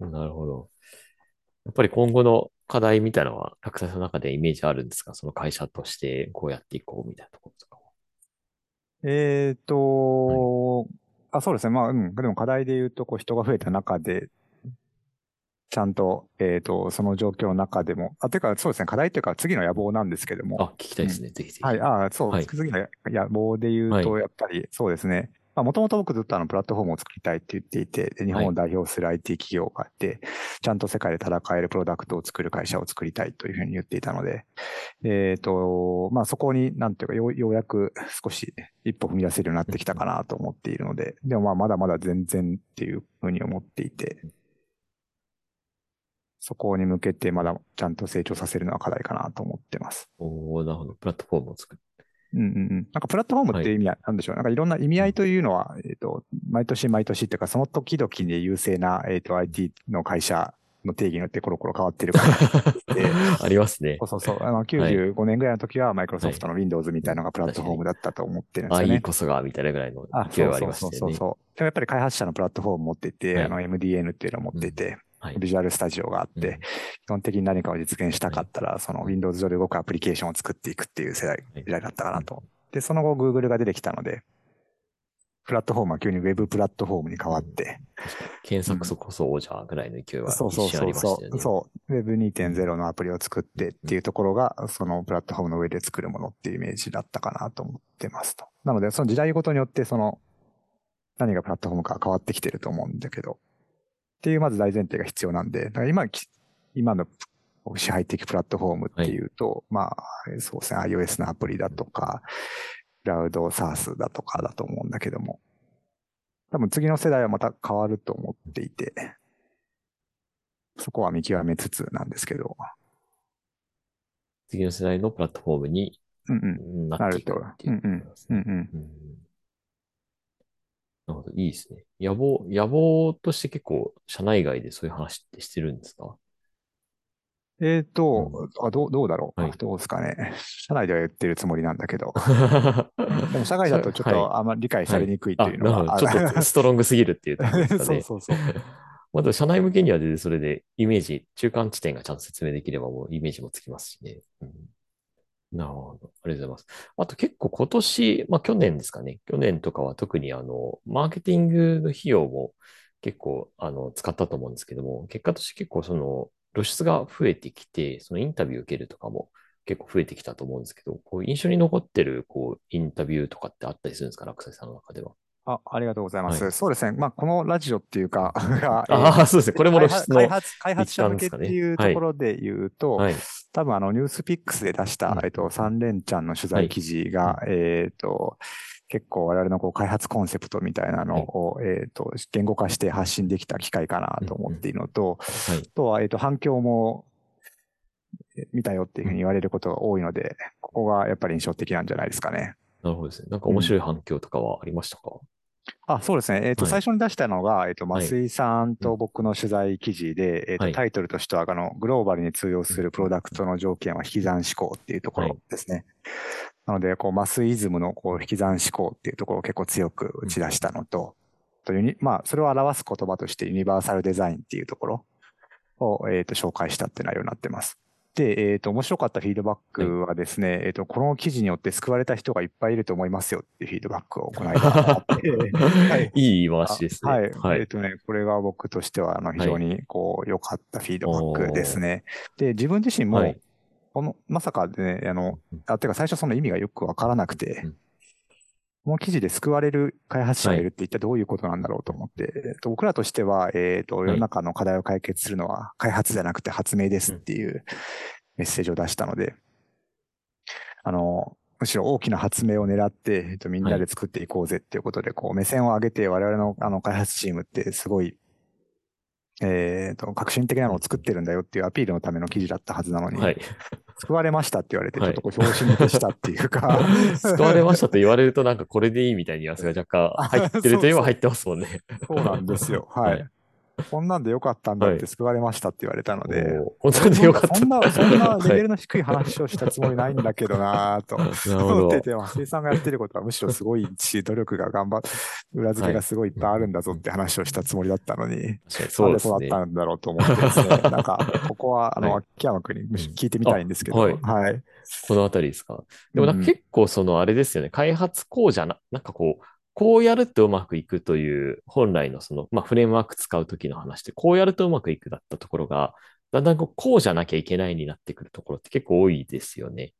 うん、なるほど。やっぱり今後の課題みたいなのは、落札の中でイメージあるんですか？その会社としてこうやっていこうみたいなところとかえっ、ー、と、はい、あ、そうですね。まあ、うん。でも課題で言うと、こう人が増えた中で、ちゃんと、えっ、ー、と、その状況の中でも、あ、てか、そうですね、課題というか、次の野望なんですけども。あ、聞きたいですね、うん、ぜひぜひ。はい、あ、そう、はい、次の野望で言うと、やっぱり、そうですね、まあ、もともと僕ずっとあの、プラットフォームを作りたいって言っていて、で日本を代表する IT 企業があって、はい、ちゃんと世界で戦えるプロダクトを作る会社を作りたいというふうに言っていたので、えっ、ー、と、まあ、そこに、なんていうかよ、ようやく少し一歩踏み出せるようになってきたかなと思っているので、でもまあ、まだまだ全然っていうふうに思っていて、そこに向けてまだちゃんと成長させるのは課題かなと思ってます。おなるほど。プラットフォームを作る。うんうんうん。なんかプラットフォームって意味は、なんでしょう、はい、なんかいろんな意味合いというのは、えっ、ー、と、毎年毎年っていうか、その時々で優勢な、えっ、ー、と、IT の会社の定義によってコロコロ変わってるから *laughs* ありますね。そうそうそう。あの、95年ぐらいの時は、マイクロソフトの Windows みたいなのがプラットフォームだったと思ってるんですよね。あ、いいこそが、みたいなぐらいの勢いはありましたね。そうそうそうでもやっぱり開発者のプラットフォーム持っていて、はい、あの、MDN っていうのを持っていて、はい、ビジュアルスタジオがあって、うん、基本的に何かを実現したかったら、はい、その Windows 上で動くアプリケーションを作っていくっていう世代、時代だったかなと。で、その後 Google が出てきたので、プラットフォームは急に Web プラットフォームに変わって。検索そこそ王者ぐらいの勢いはそうそうそうそう。そう。Web2.0 のアプリを作ってっていうところが、そのプラットフォームの上で作るものっていうイメージだったかなと思ってますと。なので、その時代ごとによって、その、何がプラットフォームか変わってきてると思うんだけど、っていうまず大前提が必要なんで、だから今、今の支配的プラットフォームっていうと、はい、まあ、そうですね、iOS のアプリだとか、クラウド SaaS だとかだと思うんだけども、多分次の世代はまた変わると思っていて、そこは見極めつつなんですけど。次の世代のプラットフォームになっていくっていうことですね。なるほど、いいですね。野望、野望として結構、社内外でそういう話ってしてるんですか？えっ、ー、と、うん、あどう、どうだろう、はい、どうですかね。*laughs* 社内では言ってるつもりなんだけど。*laughs* でも社外だとちょっとあんまり理解されにくいっていうのは、はい、ちょっとストロングすぎるっていうところですかね。*laughs* そうそうそう。まだ社内向けには全然それでイメージ、中間地点がちゃんと説明できればもうイメージもつきますしね。うん、なるほど。ありがとうございます。あと結構今年、まあ去年ですかね。去年とかは特にあの、マーケティングの費用も結構あの使ったと思うんですけども、結果として結構その露出が増えてきて、そのインタビュー受けるとかも結構増えてきたと思うんですけど、こう印象に残ってるこうインタビューとかってあったりするんですか、落斎さんの中では。あ、ありがとうございます。はい、そうですね。まあ、このラジオっていうか、*laughs* ああ、そうですね。これも露出の開発、開発者向けっていうところで言うと、はい、多分あの、ニュースピックスで出した、えっと、3連チャンの取材記事が、はい、えっと、結構我々のこう開発コンセプトみたいなのを、はい、えっ、と、言語化して発信できた機会かなと思っているのと、はい、あとは、えっ、と、反響も見たよっていうふうに言われることが多いので、ここがやっぱり印象的なんじゃないですかね。なるほどですね。なんか面白い反響とかはありましたか、うんあそうですね。えっ、ー、と、はい、最初に出したのが、えっ、ー、と、増井さんと僕の取材記事で、はい、えっ、と、タイトルとしては、あの、グローバルに通用するプロダクトの条件は引き算思考っていうところですね。はい、なので、こう、マスイズムのこう引き算思考っていうところを結構強く打ち出したのと、というに、まあ、それを表す言葉としてユニバーサルデザインっていうところを、えっ、ー、と、紹介したって内容になってます。で、えっ、ー、と、面白かったフィードバックはですね、はい、えっ、と、この記事によって救われた人がいっぱいいると思いますよっていう *laughs* フィードバックを行いまして、はい、いい言い回しですね。はい。はい、えっ、とね、これが僕としては、あの、非常に、こう、良かったフィードバックですね。で、自分自身も、この、まさかね、あの、あ、てか最初その意味がよくわからなくて、この記事で救われる開発者がいるって一体どういうことなんだろうと思って、えっと、僕らとしては、えっ、と、世の中の課題を解決するのは開発じゃなくて発明ですっていうメッセージを出したので、あの、むしろ大きな発明を狙って、えっと、みんなで作っていこうぜっていうことで、こう、目線を上げて我々のあの開発チームってすごいえっ、と、革新的なのを作ってるんだよっていうアピールのための記事だったはずなのに、はい。救われましたって言われて、ちはいょっとこう、表紙に消したっていうか、救われましたと言われるとなんかこれでいいみたいなニュアンスが若干入ってるといえば入ってますもんね。そうなんですよ。ははいい。こんなんでよかったんだっはいて救われましたって言われたので、おー本当によかった。そんな、そんなレベルはの低い話をしたつもりないんだけどなぁと *laughs* 思って。て、松井さんがやってることはむしろすごいし、努力が頑張っ、裏付けがすごいいっぱいあるんだぞって話をしたつもりだったのに、そうですねんでそうだっ。たんだろうと思ってですね、*laughs* なんか、ここは、あの、はい秋山君にむし聞いてみたいんですけど、あはいはい。このあたりですか？でもなんか結構そのあれですよね、開発こうじゃな、なんかこう、こうやるとうまくいくという本来のその、まあフレームワーク使うときの話で、こうやるとうまくいくだったところが、だんだんこうこうじゃなきゃいけないになってくるところって結構多いですよね。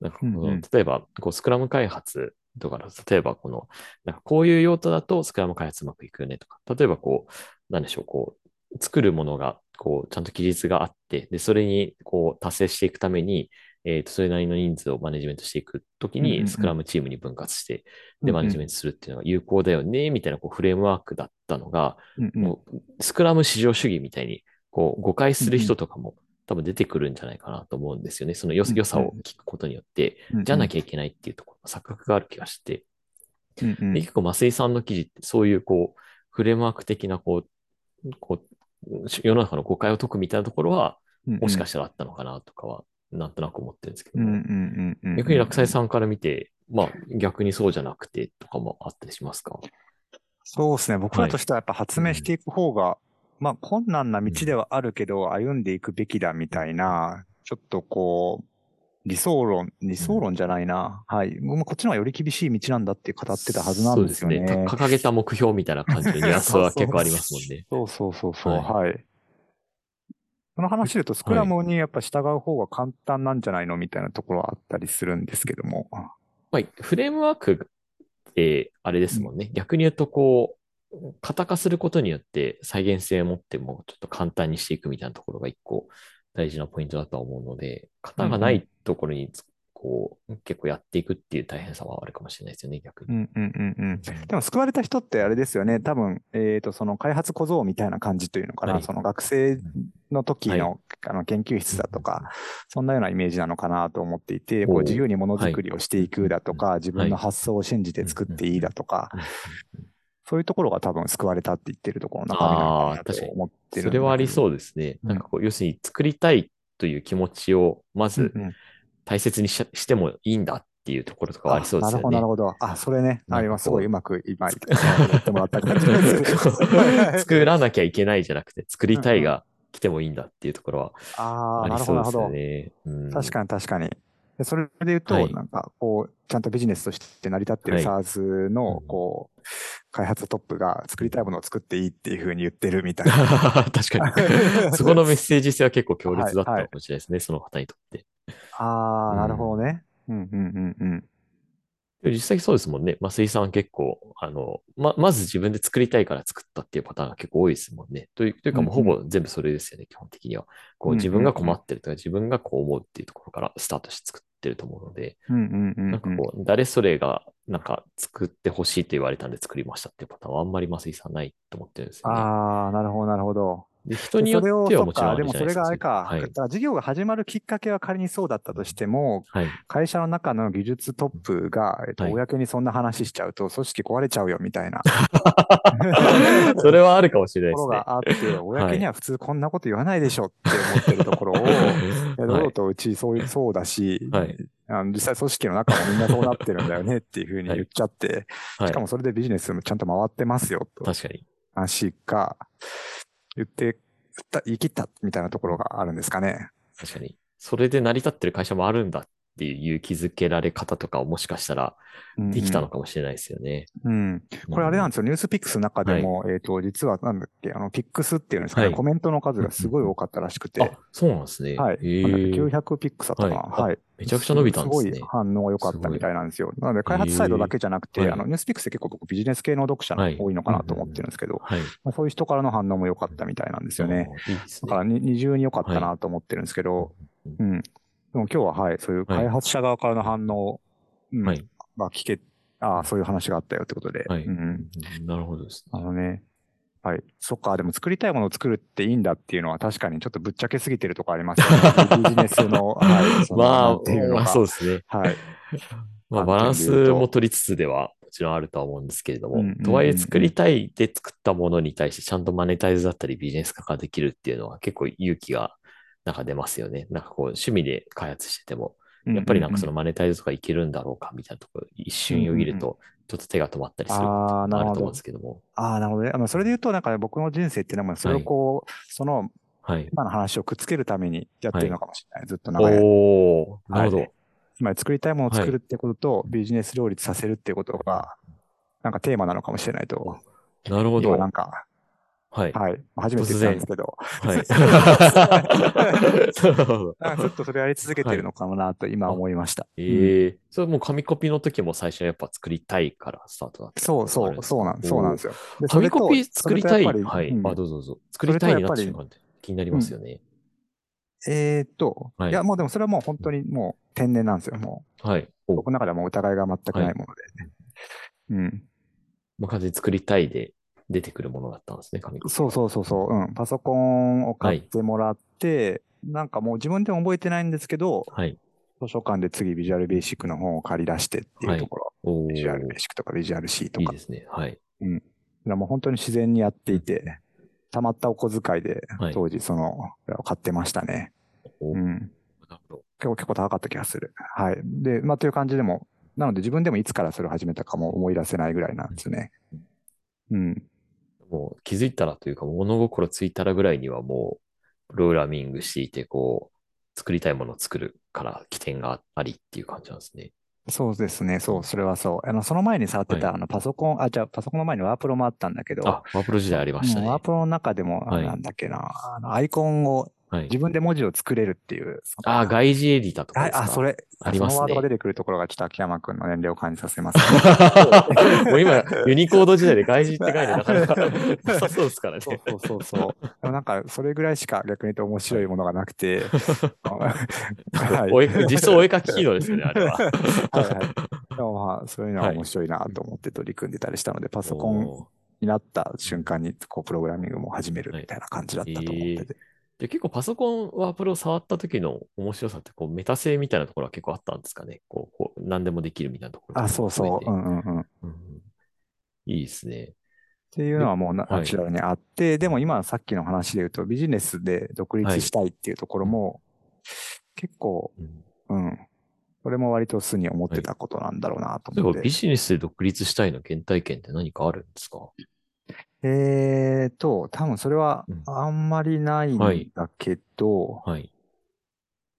なんかこのうんうん例えば、こうスクラム開発とかの、例えばこの、なんかこういう用途だとスクラム開発うまくいくよねとか、例えばこう、なんでしょう、こう、作るものが、こう、ちゃんと記述があって、で、それに、こう、達成していくために、えっ、と、それなりの人数をマネジメントしていくときに、スクラムチームに分割して、で、マネジメントするっていうのが有効だよね、みたいな、こう、フレームワークだったのが、うスクラム至上主義みたいに、こう、誤解する人とかも、多分出てくるんじゃないかなと思うんですよね。その良さを聞くことによって、じゃなきゃいけないっていうところの錯覚がある気がして、で結構、増井さんの記事って、そういう、こう、フレームワーク的な、こう、こう、世の中の誤解を解くみたいなところは、もしかしたらあったのかなとかは、なんとなく思ってるんですけど逆に落斎さんから見て、まあ、逆にそうじゃなくてとかもあったりしますか？そうですね。僕らとしてはやっぱ発明していく方が、まあ困難な道ではあるけど、歩んでいくべきだみたいな、ちょっとこう、理想論、理想論じゃないな。はい。もうこっちの方がより厳しい道なんだって語ってたはずなんですよね。そうですね。た掲げた目標みたいな感じのニュアンスは結構ありますもんね。*laughs* そうそうそうそう、ははい。その話で言うと、スクラムにやっぱ従う方が簡単なんじゃないのみたいなところはあったりするんですけども。まあ、フレームワークって、あれですもんね。逆に言うと、こう、型化することによって再現性を持ってもちょっと簡単にしていくみたいなところが一個大事なポイントだとは思うので、型がないところにつこう、結構やっていくっていう大変さはあるかもしれないですよね、逆に。うんうんうんうん。でも救われた人ってあれですよね。多分、えっ、と、その開発小僧みたいな感じというのかな。はいその学生の時の,、はあの研究室だとか、そんなようなイメージなのかなと思っていて、こう自由にものづくりをしていくだとか、自分の発想を信じて作っていいだとか、そういうところが多分救われたって言ってるところの中身なのかなと思ってる。それはありそうですね。うんなんかこう、要するに作りたいという気持ちをまずうんうん大切にししてもいいんだっていうところとかはありそうですよね。なるほど、なるほど。あ、それね。あ、なんかこう今すごいうまく、今言ってもらった感じです。*laughs* 作らなきゃいけないじゃなくて、作りたいが来てもいいんだっていうところはああ、あなるほど、りそうです。ね。うん確かに確かに。でそれで言うと、はいなんか、こう、ちゃんとビジネスとして成り立ってるはい SARS のう、んこう、開発トップが作りたいものを作っていいっていうふうに言ってるみたいな。*laughs* 確かに。そこのメッセージ性は結構強烈だったはいかもしれないですね、その方にとって。ああ、うんなるほどね。うんうんうんうん。で実際そうですもんね。増井さん結構、あの、ま、まず自分で作りたいから作ったっていうパターンが結構多いですもんね。というというかもうほぼ全部それですよね、基本的には。こううん自分が困ってるとか、自分がこう思うっていうところからスタートして作ってると思うので、うんうんうんうん。なんかこう、誰それがなんか作ってほしいと言われたんで作りましたっていうパターンはあんまり増井さんないと思ってるんですよね。ああ、なるほど、なるほど。で人によってはもちろんですか。でもそれがあれか、はい。だから事業が始まるきっかけは仮にそうだったとしても、はい。会社の中の技術トップが、えっと、はい。公にそんな話しちゃうと、組織壊れちゃうよみたいな。*laughs* それはあるかもしれないですね。ところがあって、公には普通こんなこと言わないでしょって思ってるところを、え堂々とうちそうそうだし、はい。あの実際組織の中もみんなそうなってるんだよねっていうふうに言っちゃって、はい。しかもそれでビジネスもちゃんと回ってますよと。確かに。話が言って、言い切ったみたいなところがあるんですかね。確かに。それで成り立ってる会社もあるんだっていう気づけられ方とかをもしかしたらできたのかもしれないですよね。うん。これあれなんでですよ。 NewsPicks の中でも、えっ、と、実はなんだっけ、あの、 Picks っていうんですかね、はいコメントの数がすごい多かったらしくて、あ、そうなんですね。はい。へなんだっけー900 Picks だったかな。はいあはい。めちゃくちゃ伸びたんですねすごい反応が良かったみたいなんですよ。なので、開発サイドだけじゃなくて、あの、ニュースピックスって結構僕ビジネス系の読者のはい多いのかなと思ってるんですけど、はい。まあ、そういう人からの反応も良かったみたいなんですよね。いいね。だからに二重に良かったなと思ってるんですけど、うん。でも今日ははい、そういう開発者側からの反応、うんはい。まあ聞け、ああ、そういう話があったよってことで。はいうん。なるほどですね。あのね、はい。そっか、でも作りたいものを作るっていいんだっていうのは確かにちょっとぶっちゃけすぎてるとこありますよね。*laughs* ビジネスの、はい。*laughs* まあ、まあかそうですね。はい。*laughs* まあ、観バランスも取りつつではもちろんあるとは思うんですけれどもとはいえ作りたいで作ったものに対してちゃんとマネタイズだったりビジネス化ができるっていうのは結構勇気がなんか出ますよね。なんかこう趣味で開発してても、やっぱりなんかそのマネタイズとかいけるんだろうかみたいなところ一瞬よぎるとちょっと手が止まったりするあると思うんですけども。ああ、なるほどね。あの、それで言うと、なんか僕の人生っていうのは、それをこう、その、はい。今の話をくっつけるためにやってるのかもしれない。ずっと長い間。おー、なるほど。つまり作りたいものを作るってことと、ビジネス両立させるっていうことが、なんかテーマなのかもしれないと。なるほど。今なんか、はい。はい。初めて言ったんですけど、はい。*laughs* ずっとそれやり続けてるのかもなと今思いました。ええそれもう紙コピの時も最初はやっぱ作りたいからスタートだった。そうそう、そうなん、そうなんですよ。で紙コピ作りたい？はい。あ、どうぞどうぞ。作りたいなって瞬間って気になりますよね。えーっと、はいいや、もうでもそれはもう本当にもう天然なんですよ。もはい。僕の中ではもう疑いが全くないもので。うん。まあ、完全に作りたいで出てくるものだったんですね、紙コピ。そうそうそうそう、うん。パソコンを買ってもらって、なんかもう自分でも覚えてないんですけど、はい。図書館で次ビジュアルベーシックの本を借り出してっていうところ、おービジュアルベーシックとかビジュアル C とかいいで、すね。はい。だからもう本当に自然にやっていて、たまったお小遣いではい当時その、買ってましたね。おうん。なるほど。結構結構高かった気がする。はい。で、まあという感じでも、なので自分でもいつからそれを始めたかも思い出せないぐらいなんですね。うん。もう気づいたらというか、物心ついたらぐらいにはもう、プログラミングしていて、こう、作りたいものを作るから起点がありっていう感じなんですね。そうですね。そう、それはそう。あの、その前に触ってた、はいあの、パソコン、あ、じゃあ、パソコンの前にワープロもあったんだけど、あ、ワープロ時代ありましたね。うんワープロの中でも、はいなんだっけな、あの、アイコンをはい自。分で文字を作れるっていう。あ、外事エディターとかあですか？あ、それ、ありますねそのワードが出てくるところがちょっと秋山くんの年齢を感じさせます、*laughs* もう今、ユニコード時代で外事って概念なかなかな *laughs* さそうですからね。そうそうそうなんか、それぐらいしか逆に言うと面白いものがなくて、*laughs* はい。実装お絵描き機能ですよね、あれは。はいはい。でもまあ、そういうのは面白いなと思って取り組んでたりしたので、パソコンになった瞬間に、こう、プログラミングも始めるみたいな感じだったと思ってて。で結構パソコンワープロを触った時の面白さって、こう、メタ性みたいなところは結構あったんですかね。こう、こう何でもできるみたいなところ。あ、そうそう。うんうんうん。っうんいいですね。ていうのはもうナチュラルにあって、でも今さっきの話で言うと、ビジネスで独立したいっていうところも、結構、うんうん。これも割と素に思ってたことなんだろうなと思って。例えばビジネスで独立したいの原体験って何かあるんですか？えーと、多分それはうんあんまりないんだけど、はい。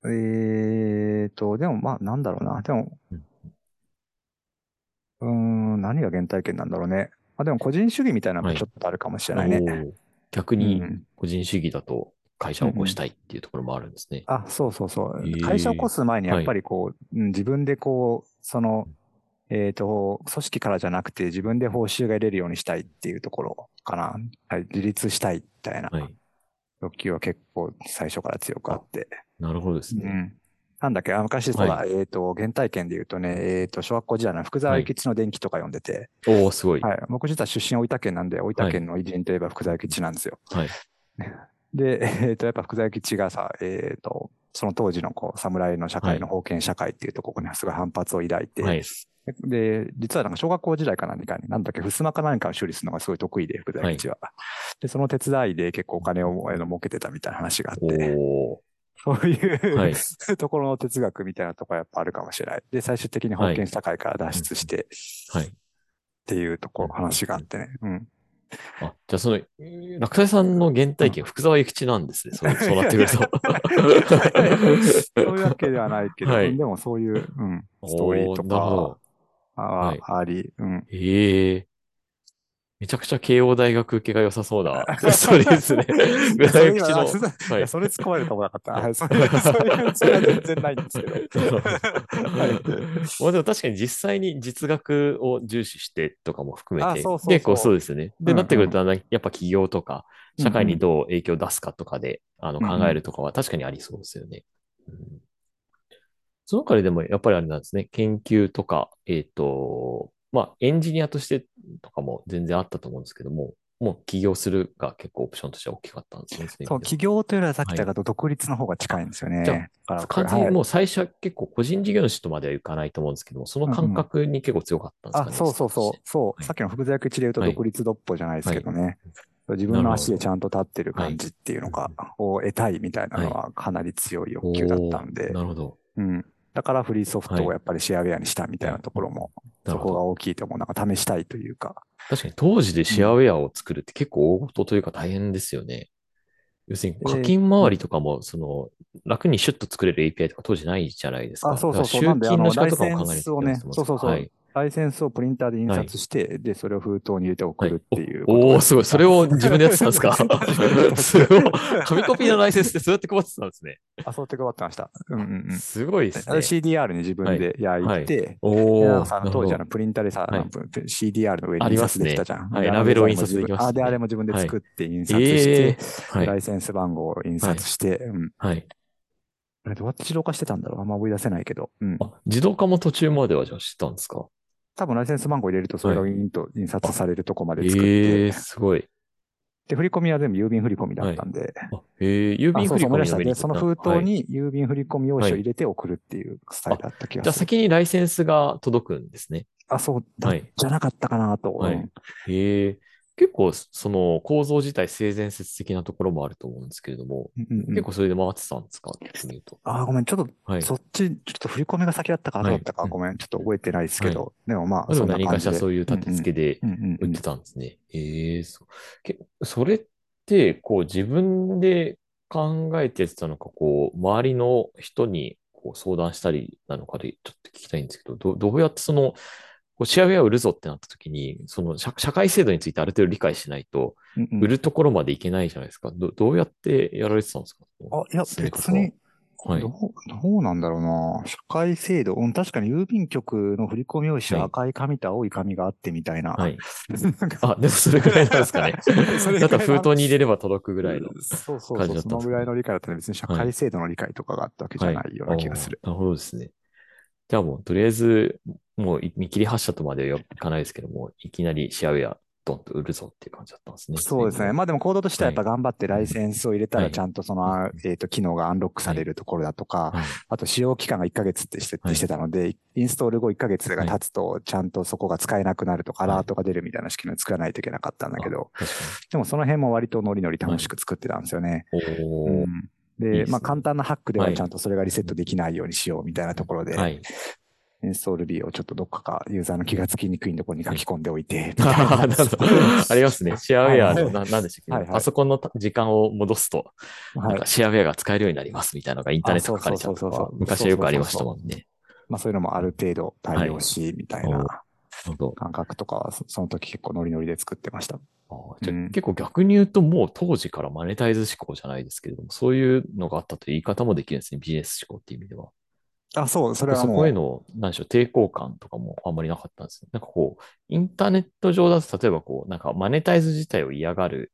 えーと、でもまあなんだろうな。でも、うんうーん、何が原体験なんだろうね。まあでも個人主義みたいなのもちょっとあるかもしれないね。おー逆うにん個人主義だと会社を起こしたいっていうところもあるんですね。あ、そうそうそうへー。会社を起こす前にやっぱりこう、うん自分でこう、その、えっと、組織からじゃなくて自分で報酬が得れるようにしたいっていうところかな。はい、自立したいみたいなはい。欲求は結構最初から強くあって。なるほどですね。うん。なんだっけ、あ昔そうだ、はえっと、原体験で言うとね、えっと、小学校時代の福沢諭吉の伝記とか読んでて、おおすごい。はい、僕実は出身大分県なんで、大分県の偉人といえば福沢諭吉なんですよ。はい。で、えっ、と、やっぱ福沢諭吉がさ、えっ、と、その当時のこう、侍の社会の封建社会っていうところにすごい反発を抱いて、はい。で、実はなんか小学校時代か何かに、なんだっけ、襖か何かを修理するのがすごい得意で、福沢諭吉は。で、その手伝いで結構お金を儲けてたみたいな話があって、そういう、はい *laughs* ところの哲学みたいなところはやっぱあるかもしれない。で、最終的に封建社会から脱出して、はい。っていうところ、話があってね。うん。あ、じゃあその、えー落斎さんの原体験、福沢諭吉なんですね。そう *laughs* そうなってくると。そういうわけではないけど、はいでもそういう、うん、ストーリーとか、はいああり、うん。ええめちゃくちゃ慶応大学受けが良さそうなストーリーですね。福沢諭吉の。それそれ突っ込まれると思わなかった。はい、そういう、それは全然ないんですけど。*laughs* でも確かに実際に実学を重視してとかも含めて、あそうそうそう結構そうですよね。で、うんうんなってくると、やっぱ企業とか、社会にうどう影響を出すかとかで、あの考えるとかは確かにありそうですよね。うんその中ででもやっぱりあれなんですね、研究とか、えっ、と、まあエンジニアとしてとかも全然あったと思うんですけども、もう起業するが結構オプションとしては大きかったんですね。そう、起業というよりはさっき言ったかと独立の方が近いんですよね。じゃあ、完全にもう最初は結構個人事業主とまではいかないと思うんですけども、その感覚に結構強かったんですかね。あ、そうそうそう。そう、はいさっきの福沢口で言うと独立独歩じゃないですけどね。自分の足でちゃんと立ってる感じっていうのが、を得たいみたいなのはかなり強い欲求だったんでなるほど。うん。だからフリーソフトをやっぱりシェアウェアにしたみたいなところも、そこが。大きいと思う。なんか試したいというか。確かに当時でシェアウェアを作るって結構大事というか大変ですよね。要するに課金周りとかも、その、楽にシュッと作れる API とか当時ないじゃないですか。あそうそうそう集金の仕方とかも考えないとそうそうそうはい。ライセンスをプリンターで印刷して、で、それを封筒に入れて送るっていう。おおーすごい。それを自分でやってたんですか？*laughs* す *laughs* ごい。紙コピーのライセンスってそうやって配ってたんですね。あ、そうやって配ってました。うんうんうん。すごいですね。CDR に自分で焼いて、おでおさあの当時のプリンターでさ、はい CDR の上に印刷できたじゃん。はいでラベルを印刷できましたねあ、で、あれも自分で作って印刷して、えーはい。ライセンス番号を印刷して、うん。はい。あれどうやって自動化してたんだろう？あんま思い出せないけど。うん。あ、自動化も途中まではじゃあ知ったんですか？多分ライセンス番号入れるとそれがインと印刷されるとこまで作って、ええー、すごい。で、振り込みは全部郵便振り込みだったんで、あ、えー、郵便振り。込みのメリットその封筒はいに郵便振り込み用紙を入れて送るっていうスタイルだった気がじゃあする。先にライセンスが届くんですね。あ、そうだ、はいじゃなかったかなと。はいえ。結構、その構造自体性善説的なところもあると思うんですけれども、うんうんうん結構それで回ってたんですか。あー、ごめん。ちょっと、はい。そっち、ちょっと振り込みが先だったか、後だったか、はいごめん。ちょっと覚えてないですけど、でもまあ、でもそんな何かしら。そういう立て付けでうんうんうん売ってたんですね。ええそう。けそれって、こう自分で考えてたのか、こう、周りの人にこう相談したりなのかで、ちょっと聞きたいんですけど、どどうやってその、シェアウェアを売るぞってなった時に、その社社会制度についてある程度理解しないと、うんうん売るところまでいけないじゃないですか。どどうやってやられてたんですか？あ、いや、別に、はいどう、どうなんだろうな。社会制度。うん、確かに郵便局の振り込み用紙は赤い紙と青い紙があってみたいな。はい。なんかあ、でもそれぐらいなんですかね。*laughs* それだったらぐらい封筒に入れれば届くぐらいの。そうそうそう。感じだったんですかねそのぐらいの理解だったら別に社会制度の理解とかがあったわけじゃないような気がする。あーなるほどですね。じゃあもう、とりあえず、もう見切り発車とまではいかないですけども、いきなりシェアウェア、ドンと売るぞっていう感じだったんですね。そうですね。まあでもコードとしてはやっぱ頑張ってライセンスを入れたはい。らちゃんとその、えっと、機能がアンロックされるところだとか、はい。あと使用期間が1ヶ月って設はい。定してたので、インストール後1ヶ月が経つとちゃんとそこが使えなくなるとか、アはい。ラートが出るみたいな仕組みを作らないといけなかったんだけど、でもその辺も割とノリノリ楽しく作ってたんですよね。うん。いいで、まあ簡単なハックでははい。ちゃんとそれがリセットできないようにしようみたいなところで、はい。インストール日をちょっとどっかかユーザーの気がつきにくいところに書き込んでおいて、*laughs* ありますね。シェアウェアの、はい。ななんでしたっけ、はい。はいパソコンのた時間を戻すと、はないんかシェアウェアが使えるようになりますみたいなのがインターネット書かれちゃうとか昔はよくありましたもんね。まあそういうのもある程度対応し、みたいおな。感覚とかはそその時結構ノリノリで作ってました。あーじゃ結構逆に言うと、もう当時からマネタイズ思考じゃないですけれども、そういうのがあったという言い方もできるんですね。ビジネス思考っていう意味では。あ、そう、それはそこへの、なんでしょう、抵抗感とかもあんまりなかったんですよ。なんかこう、インターネット上だと、例えばこう、なんかマネタイズ自体を嫌がる、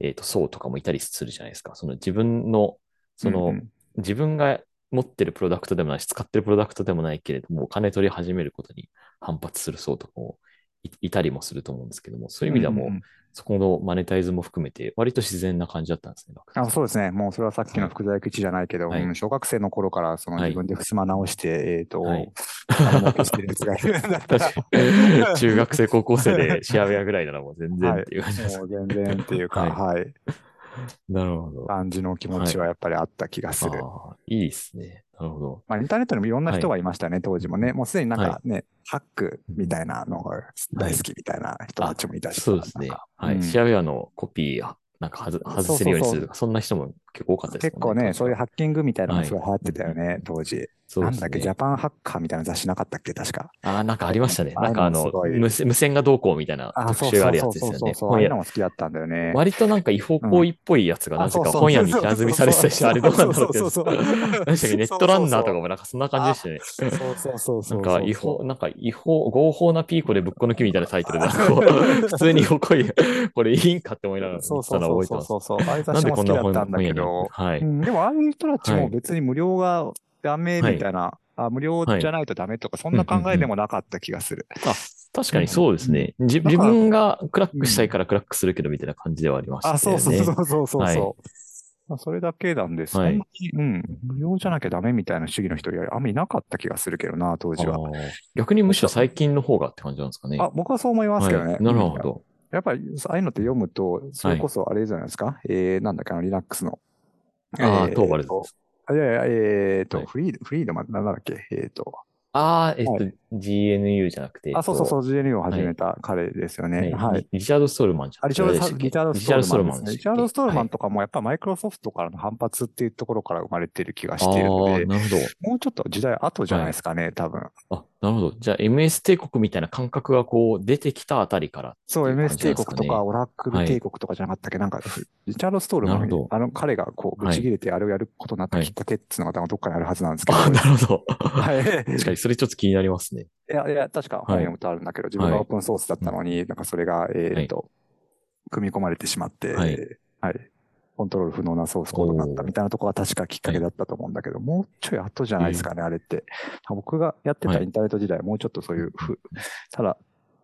えっ、と、層とかもいたりするじゃないですか。その自分の、その、うんうん自分が持ってるプロダクトでもないし、使ってるプロダクトでもないけれども、お金取り始めることに反発する層とかもいいたりもすると思うんですけども、そういう意味ではもう、んんそこのマネタイズも含めて、割と自然な感じだったんですね。あそうですね。もうそれはさっきの福沢諭吉じゃないけど、はいうん小学生の頃からそのはい自分で襖直して、えっ、と、はい金儲けしてるやつがいるんだったら確かに。中学生、高校生でシェアウェアぐらいならもう全然っていう感じです。もう全然っていうか、はいはい、*laughs* なるほど。感じの気持ちはやっぱりあった気がする。ああ、いいですね。なるほど。まあ、インターネットにもいろんな人がいましたね、当時もね。もうすでになんかね、ハックみたいなのが大好きみたいな人たちもいたし、そうですね。はい。うんシェアウェアのコピー、なんか外外せるようにするとか、そんな人も結構多かったです結構ね、そういうハッキングみたいなのがすごいは流行ってたよね、当時。そうですなんだっけ、ジねャ。パンハッカーみたいな雑誌なかったっけ、確か。ああ、なんかありましたね。あなんかあの無線、がどうこうみたいなあ、特集があるやつですよね。そうそう。のも好きだったんだよね。割となんか違法行為っぽいやつがなぜか本屋に平積みされてたりして、あれどうなんだろうってやつ。そうそうそう何でしたっけネットランナーとかもなんかそんな感じでしたね。そうそうそうそなうんか違法、なんか違法、合法なピーコでぶっこ抜きみたいなタイトルで、*laughs* 普通にこい、これいいんかって思いながら見そうそうそうなんでこんな本きだったんだ本屋に？けど、はい。うん、でもああいう人たちはいも別に無料がダメみたいな、あ無料じゃないとダメとか、そんな考えでもなかった気がする。あ、確かにそうですね。自自分がクラックしたいからクラックするけどみたいな感じではありましたね。あ、そうそうそうそうそうはいそう。まあそれだけなんで、そんなに、うん、無料じゃなきゃダメみたいな主義の人いやあんまりいなかった気がするけどな、当時は。逆にむしろ最近の方がって感じなんですかね。あ、僕はそう思いますけどね。はい、なるほど。やっぱり、ああいうのって読むと、それこそあれじゃないですか、えー、なんだっけ、あの、リナックスの。ああ、えートーバルです。あいやいや、えーと、はい。フリード、フリードマン、なんだっけ、えーと、ああ、えっと、は GNU じゃなくて。あ、そうそうそう、う。GNU を始めた彼ですよね。ははいい。リチャード・ストールマンじゃあ、リチャードスリチャードストールマン。リチャードストールマンととかもやっぱマイクロソフトからの反発っていうところから生まれてる気がしているので、なるほど。もうちょっと時代後じゃないですかね、多分。あ、なるほど。じゃあ MS 帝国みたいな感覚がこう出てきたあたりから。そう、MS 帝国とか、オラクル帝国とかじゃなかったっけ、なんか、リチャード・ストールマンあの、彼がこう、ぶち切れてあれをやることになったはいきっかけっていうのが多分どっかにあるはずなんですけど。あ、なるほど。*laughs* はい。確かにそれちょっと気になりますね。いや、いや、確か本読むとあるんだけど、自分がオープンソースだったのに、なんかそれが、えっと、組み込まれてしまって、はい。はい。コントロール不能なソースコードになったみたいなところが確かきっかけだったと思うんだけど、もうちょい後じゃないですかね、あれって。僕がやってたインターネット時代はもうちょっとそういうふ、ただ、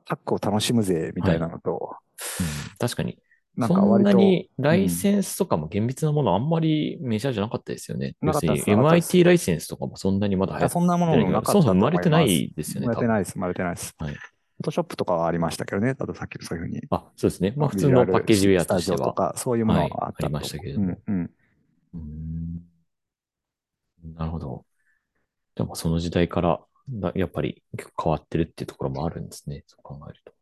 ハックを楽しむぜ、みたいなのと、うん。確かに。なんかそん割と、なにライセンスとかも厳密なものあんまりメジャーじゃなかったですよね。要するに MIT ライセンスとかもそんなにまだ流行っていやそんなものもなかったそもそも生まれてないですよね。生まれてないです、生まれてないです。はいフォトショップとかはありましたけどね、あとさっきのそういうふうに。あ、そうですね。まあ普通のパッケージウェアとしては。とか、そういうものはいがあったと、ありましたけれどもうん、うん。なるほど。でもその時代からだやっぱり結構変わってるっていうところもあるんですね。そう考えると。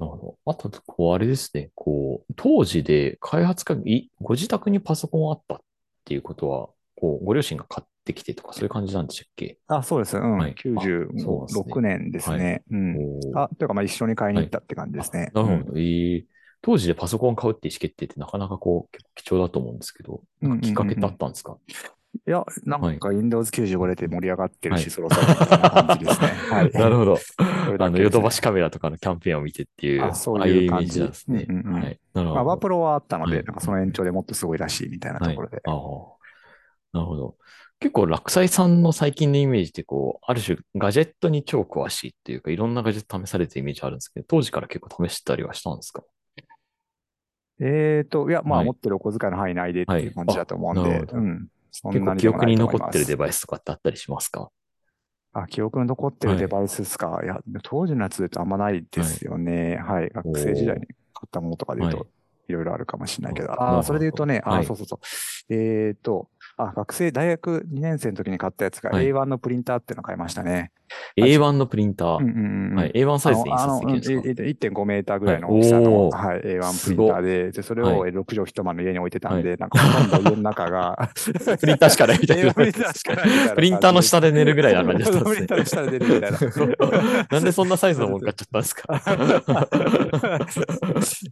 うんなるほど。あと、こう、あれですね。こう、当時で開発家い、ご自宅にパソコンあったっていうことは、こう、ご両親が買ってきてとか、そういう感じなんでしたっけ？あ、そうです。うん。はいあそうです96年ですね。うん。おーあ、というか、まあ一緒に買いに行ったって感じですね。なるほど。ええ当時でパソコン買うって意思決定ってなかなかこう、結構貴重だと思うんですけど、なんかきっかけってあったんですか、いや、なんか Windows 95出て盛り上がってるし、はいそろそろ感じですね。はい。*laughs* なるほど。あの、ヨドバシカメラとかのキャンペーンを見てっていう、あそういう感じジなんですね。うんうんうんはい。なるほまあ、ど。ワープロはあったので、はいなんかその延長でもっとすごいらしいみたいなところで。ああ。なるほど。結構、落斎さんの最近のイメージって、こう、ある種、ガジェットに超詳しいっていうか、いろんなガジェット試されてるイメージあるんですけど、当時から結構試してたりはしたんですか？えーと、いや、まあ、はい持ってるお小遣いの範囲内でっていう感じだと思うんで、はいうん。そ結構記憶に残ってるデバイスとかってあったりしますか？あ、記憶に残ってるデバイスですか？い、や、当時のやつでとあんまないですよね。はい。学生時代に買ったものとかで言うと、はいいろいろあるかもしれないけど。ああ、なるほどそれで言うとね、あ、はいそうそうそう。えーと、あ、学生、大学2年生の時に買ったやつがはい A1 のプリンターっていうのを買いましたね。?A1 のプリンター。うんうんうん。はい。A1 サイズで印刷できるんですか？あのえ1.5メーターぐらいの大きさの、はいおーはい、A1 プリンターで、で、それをはい6畳一間の家に置いてたんで、なんかほとんど家の中が、*laughs* プリンターしかない *laughs* みたい A1 な。プリンターしかないみたいな感じで。プリンターの下で寝るぐらいな感じだったんですね。プリンターの下で寝るみたいな。*laughs* なんでそんなサイズのもん買っちゃったんですか？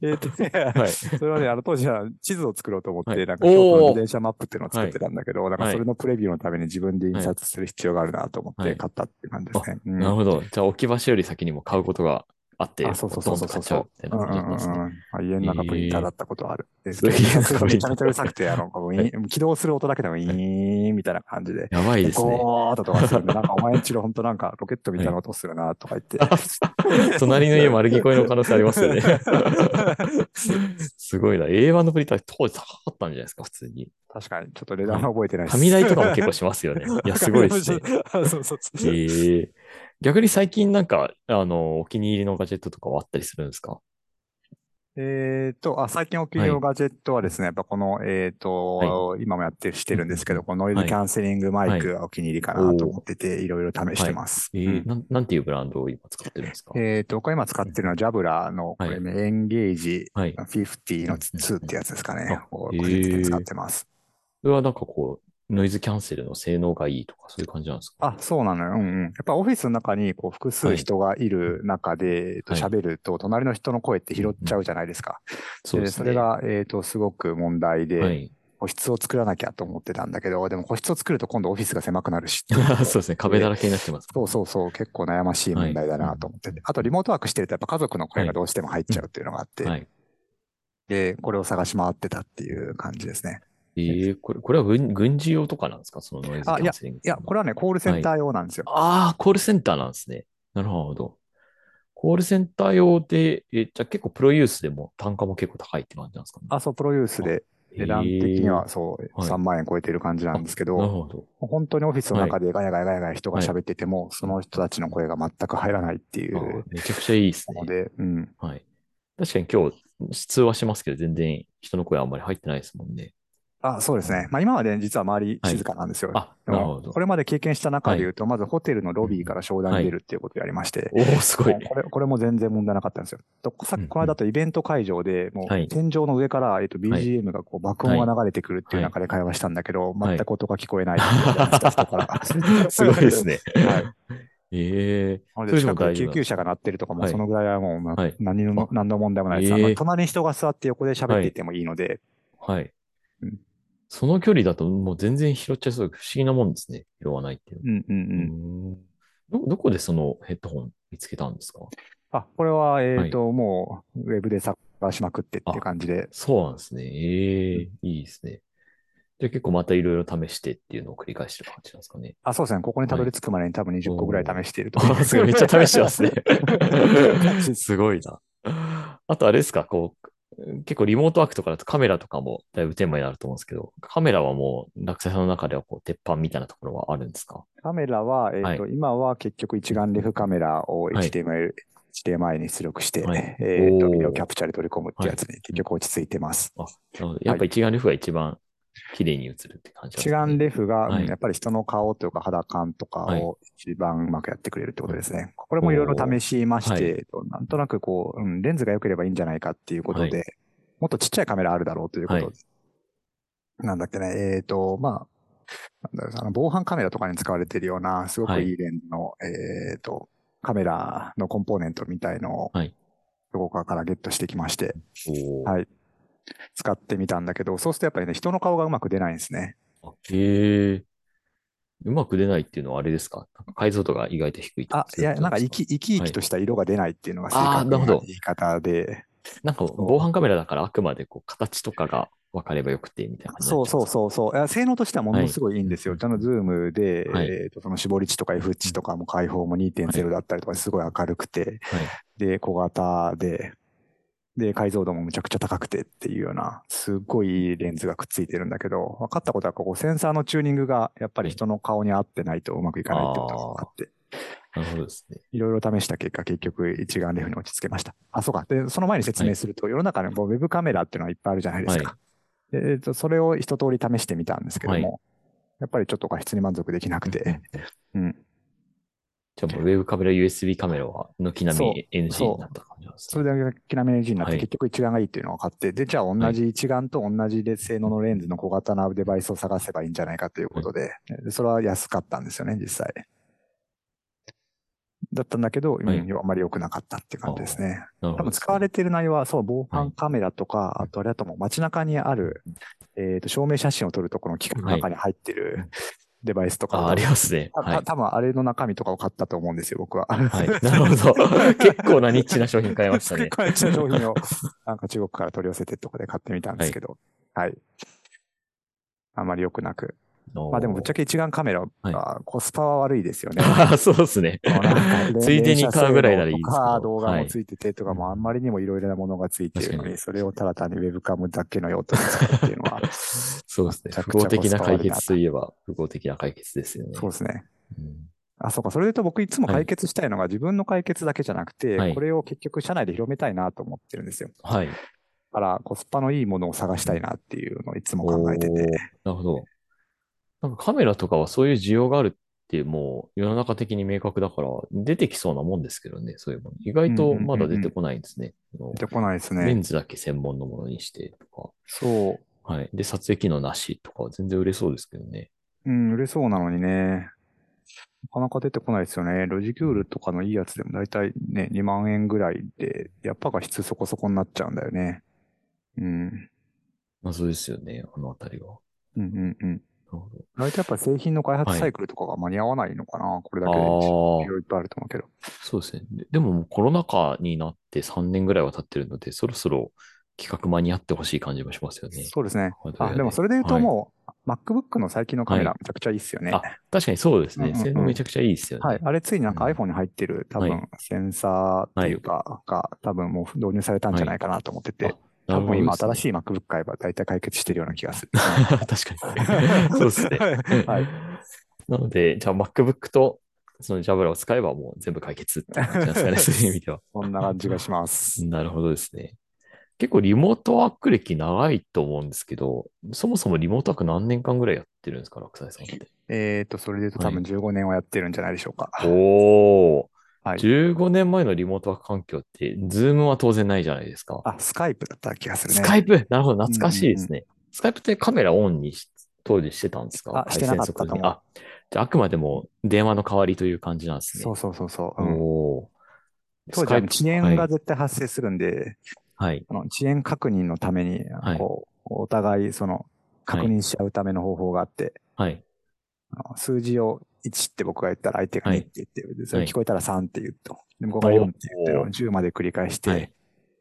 えっとね、はい。それはね、あの当時は地図を作ろうと思って、はいなんか京都の車マップっていうのを作ってたんだけど、なんかそれのプレビューのために自分で印刷する必要があるなと思っはいて買ったって感じですね。うんなるほど。じゃあ置き場所より先にも買うことがあって、あ、そうそうそうそうどんどん買っちゃうそう。うんうんうんあ家の中プリンターだったことはある。でそれ検索するとプリンターめちゃめちゃうるさくて、あの、*laughs* 起動する音だけでもウィーンみたいな感じで。やばいですね。ゴーッとかするんで、なんかお前んちの本当なんかロケットみたいな音するなとか言って。*laughs* 隣の家丸聞こえの可能性ありますよね。*laughs* すごいな。A1 のプリンター当時高かったんじゃないですか、普通に。確かに、ちょっと値段は覚えてないです。紙代とかも結構しますよね。いや、すごいですね。そうそうそう。ええ逆に最近なんか、あの、お気に入りのガジェットとかはあったりするんですか？えっと、あ、最近お気に入りのガジェットはですね、やっぱこの、えっと、今もやってしてるんですけど、このノイズキャンセリングマイクがお気に入りかなと思ってて、いろいろ試してます。えうん。えなん、なんていうブランドを今使ってるんですか？えっと、僕が今使ってるのはジャブラーの、これね、エンゲージはい。50の2ってやつですかね。あ。を個へー人的に使ってます。それはなんかこう、ノイズキャンセルの性能がいいとかそういう感じなんですか？あ、そうなのよ。うんうん。やっぱオフィスの中にこう複数人がいる中で、えっとはい喋ると、隣の人の声って拾っちゃうじゃないですか。でそうですね。それが、えっと、すごく問題で、はい。個室を作らなきゃと思ってたんだけど、でも個室を作ると今度オフィスが狭くなるし。*laughs* そうですね。壁だらけになってます。そうそうそう、結構悩ましい問題だなと思ってて。あと、リモートワークしてるとやっぱ家族の声がどうしても入っちゃうっていうのがあって、はい。で、これを探し回ってたっていう感じですね。ええこれ、これは軍軍事用とかなんですか？そのノイズキャンセリング。いや、これはね、コールセンター用なんですよ。ああ、コールセンターなんですね。なるほど。コールセンター用で、え、じゃあ結構プロユースでも単価も結構高いって感じなんですかね？あ、そう、プロユースで、値段的にはそう、はい3万円超えてる感じなんですけなるど、ほど。本当にオフィスの中でガヤガヤガヤガヤ人が喋ってても、その人たちの声が全く入らないっていあうめちゃくちゃいいですねの。で、うん。はい。確かに今日、通話しますけど、全然人の声あんまり入ってないですもんね。あ、そうですね。まあ今まで実は周り静かなんですよ。あ、でもなるほどこ。れまで経験した中で言うと、まずホテルのロビーから商談に出るっていうことをやりまして、おお、すごい。これ、これも全然問題なかったんですよ。とさっきこの間だとイベント会場で、もはいう天井の上から、えっと、BGM がこう爆音が流れてくるっていうはい中で会話したんだけど、はい全く音が聞こえないって言われました人から。*laughs* すごいですね。はい。ええなのそれで近くで救急車が鳴ってるとかも、はいそのぐらいはもう何のあ、何の問題もないです。ええあの隣に人が座って横で喋っていてもいいので、はいうん。その距離だともう全然拾っちゃいそうで不思議なもんですね。拾わないっていううんうんの。うん。ど、どこでそのヘッドホン見つけたんですか？あ、これは、えっと、もう、ウェブで探しまくってっていう感じで、そうなんですね。ええいいですね。じゃあ結構またいろいろ試してっていうのを繰り返してる感じなんですかね。あ、そうですね。ここにたどり着くまでに多分20個ぐらい試しているとあすごい、*laughs* めっちゃ試してますねじ。*laughs* すごいな。あとあれですか、こう、結構リモートワークとかだとカメラとかもだいぶテーマになると思うんですけど、カメラはもう、落斎さんの中ではこう、鉄板みたいなところはあるんですか？カメラは、えっと、は今は結局一眼レフカメラをはい。HDMI、に出力して、はい。えっと、ビデオキャプチャーで取り込むってやつに結局落ち着いてます。あ、なるほど。やっぱ一眼レフが一番綺麗に映るって感じなんです一眼レフが、はい。うんやっぱり人の顔というか肌感とかはい。を一番うまくやってくれるってことですね。これもいろいろ試しまして、はい。えっとなんとなくこう、うん、レンズが良ければいいんじゃないかっていうことで、はもっとちっちゃいカメラあるだろうということで、はいなんだっけね、えっ、と、まあ、なんだろうあの防犯カメラとかに使われているような、すごくい。いレンズの、えっ、と、カメラのコンポーネントみたいのを、はい。どこかからゲットしてきまして、はい。使ってみたんだけど、そうするとやっぱりね、人の顔がうまく出ないんですね。あへえ。うまく出ないっていうのはあれですか？なんか解像度が意外と低いあ、いや、なんか生き、生き生きとした色が出ないっていうのが正確な言い方で、なんか防犯カメラだからあくまでこう形とかが分かればよくてみたいなそうそうそうそう。性能としてはものすごいいいんですよ。はい。ちゃんとズームで、はい。えっ、と、その絞り値とか F 値とかも開放も2.0だったりとかすごい明るくて、はい。で、小型で、で、解像度もむちゃくちゃ高くてっていうような、すっごいいいレンズがくっついてるんだけど、分かったことは、ここセンサーのチューニングがやっぱり人の顔に合ってないとうまくいかないってことが分かって、なるほどですね。いろいろ試した結果、結局一眼レフに落ち着けました。あ、そうか。で、その前に説明すると、世の中にもうウェブカメラっていうのはいっぱいあるじゃないですか。はでえっと、それを一通り試してみたんですけども、はやっぱりちょっと画質に満足できなくて、うん。じゃあもうウェブカメラ、USB カメラは軒並み NG になった感じなんですそれだけきなめ NG になって、はい。結局一眼がいいっていうのが分かって、で、じゃあ同じ一眼と同じで性能のレンズの小型なデバイスを探せばいいんじゃないかということで、でそれは安かったんですよね、実際。だったんだけど、うんはいあまり良くなかったって感じですね。なるほど。多分使われてる内容は、そう、防はい犯カメラとか、あとあれだともう街中にある、えっ、と、照明写真を撮るとこの機械の中に入ってるデバイスとか、あ、ありますね。たはい。た多分あれの中身とかを買ったと思うんですよ、僕は。はい。なるほど。*laughs* 結構なニッチな商品買いましたね結。構な商品を、なんか中国から取り寄せてとかで買ってみたんですけど、はい。あまり良くなく。まあでもぶっちゃけ一眼カメラはコスパは悪いですよね。ああ、そうですね。ついでに買うぐらいならいいですけ動画はいもついててとか、もうあんまりにもいろいろなものがついてるのに、それをただ単にウェブカムだけの用途に使うっていうのは、*laughs* そうですね。複合的な解決といえば、複合的な解決ですよね。そうですね。うんあ、そうか。それで言うと僕いつも解決したいのが自分の解決だけじゃなくて、はいこれを結局社内で広めたいなと思ってるんですよ。はい。だからコスパのいいものを探したいなっていうのをいつも考えてて。なるほど。なんかカメラとかはそういう需要があるってもう世の中的に明確だから出てきそうなもんですけどね、そういうもの。意外とまだ出てこないんですね。出てこないですね。レンズだけ専門のものにしてとそう。か。はい。で、撮影機能なしとかは全然売れそうですけどね。うん、売れそうなのにね。なかなか出てこないですよね。ロジクールとかのいいやつでもだいたいね、2万円ぐらいで、やっぱ画質そこそこになっちゃうんだよね。うん。謎ですよね、あのあたりは。うんうんうん。なるほど。大体やっぱ製品の開発はいサイクルとかが間に合わないのかな、これだけで。いろいろいっぱいあると思うけど。そうですね。ででももうコロナ禍になって3年ぐらいは経ってるので、そろそろ企画間に合ってほしい感じもしますよね。そうですね。はいあ、でもそれで言うともう、MacBook の最近のカメラはいめちゃくちゃいいっすよね。あ、確かにそうですね。性能めちゃくちゃいいですよね。はい。あれついになんかうん iPhone に入ってる多は分センサーっていうか、が多分もう導入されたんじゃないかなと思ってて、多分今新しい MacBook 買えば大体解決してるような気がする。*laughs* 確かに。そうですね。*laughs* はい。なので、じゃあ MacBook とその Jabra を使えばもう全部解決って感じですかね、そういう意味では。そんな感じがします。なるほどですね。結構リモートワーク歴長いと思うんですけど、そもそもリモートワーク何年間ぐらいやってるんですか、洛西さんって？えっと、それで言うと多分15年はやってるんじゃないでしょうか。おー。はい15年前のリモートワーク環境って、 Zoom は当然ないじゃないですか。あ、 Skype だった気がするね。 Skype？なるほど、懐かしいですね。スカイプってカメラオンにし当時してたんですか？あしてなかったあ、じゃああくまでも電話の代わりという感じなんですね。そうそうそうそう。うんおー当時は遅延はい。が絶対発生するんで、はい。あの遅延確認のために、はいこう、お互いその確認し合うための方法があって、はい。数字を1って僕が言ったら相手が2って言って、でそれはい聞こえたら3って言うと、で向こうが4って言ってるのをおー10まで繰り返して、はい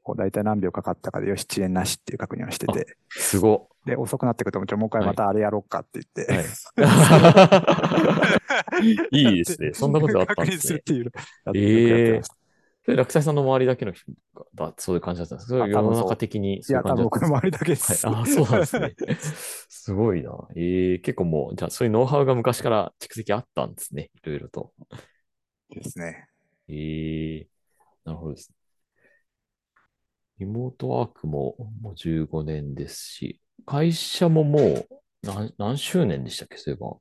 こう大体何秒かかったかで、よし、遅延なしっていう確認をしてて、すご。で、遅くなってくると、もう一回またあれやろうかって言って、はい。*laughs* *laughs* いいですね。そんなことあったんですね確認するっ。ていうええよくやってましたそれ、落斎さんの周りだけの人が、そういう感じだったんですか？世の中的にういう多分感じだったん僕ですか？の周りだけです。はい。ああ、そうなんですね。*laughs* すごいな。ええ結構もう、じゃあそういうノウハウが昔から蓄積あったんですね。いろいろと。ですね。ええなるほどですね。リモートワークももう15年ですし、会社ももう何何周年でしたっけ？そういえば。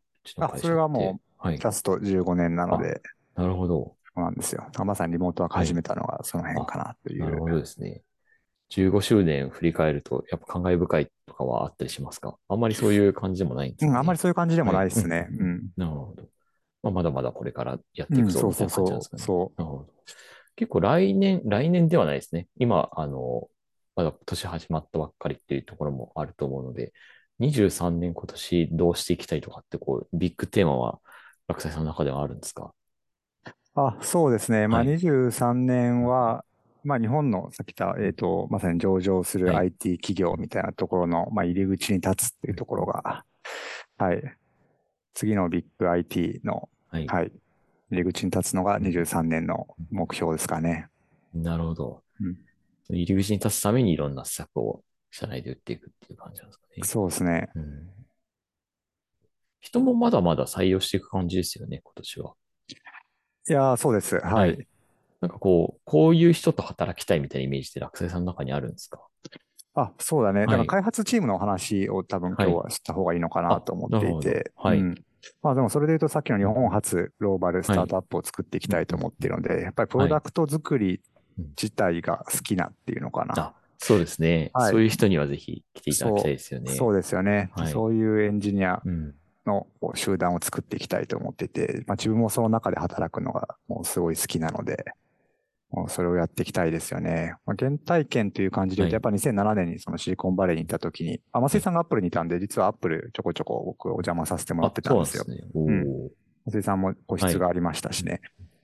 あそれはもう、はいジ。ャスト15年なので、なるほど。そうなんですよ。まさにリモートワーク始めたのがその辺かなという。なるほどですね。15周年振り返ると、やっぱ感慨深いとかはあったりしますか？あんまりそういう感じでもないんですか、ねうん、あんまりそういう感じでもないですね。はいうん。*laughs* なるほど。まあ、まだまだこれからやってうん、いくぞみたそうそそいうな感じなんですかね。う。そなるほど。結構来年、来年ではないですね。今、あの、まだ年始まったばっかりっていうところもあると思うので、23年今年どうしていきたいとかって、こう、ビッグテーマは、落斎さんの中ではあるんですか？う。あ、そうですね。まあ、はい23年は、まあ、日本のさっき言った、えっ、と、まさに上場するはい IT 企業みたいなところの、まあ、入り口に立つっていうところが、はい。次のビッグ IT の、はい。はい。入り口に立つのが23年の目標ですかね。なるほど。うん入り口に立つためにいろんな施策を社内で打っていくっていう感じなんですかね。そうですね。うん人もまだまだ採用していく感じですよね、今年は。いやー、そうです。ははいい。なんかこう、こういう人と働きたいみたいなイメージって落斎さんの中にあるんですか？あ、そうだね。だからはい開発チームのお話を多分今日はした方がいいのかなと思っていて。はいうんまあでもそれで言うとさっきの日本初グローバルスタートアップを作っていきたいと思っているので、やっぱりプロダクト作り自体が好きなっていうのかな。あ、そうですね。はいそういう人にはぜひ来ていただきたいですよね。そうですよね、はいそういうエンジニアうん。の集団を作っていきたいと思っていて、まあ、自分もその中で働くのがもうすごい好きなので、もうそれをやっていきたいですよね。まあ、原体験という感じで言うと、はやっぱ2007年にそのシリコンバレーに行った時に、あ、松井さんがアップルにいたんで、実はアップルちょこちょこ僕お邪魔させてもらってたんですよすね。おうんー松井さんも個室がありましたしね。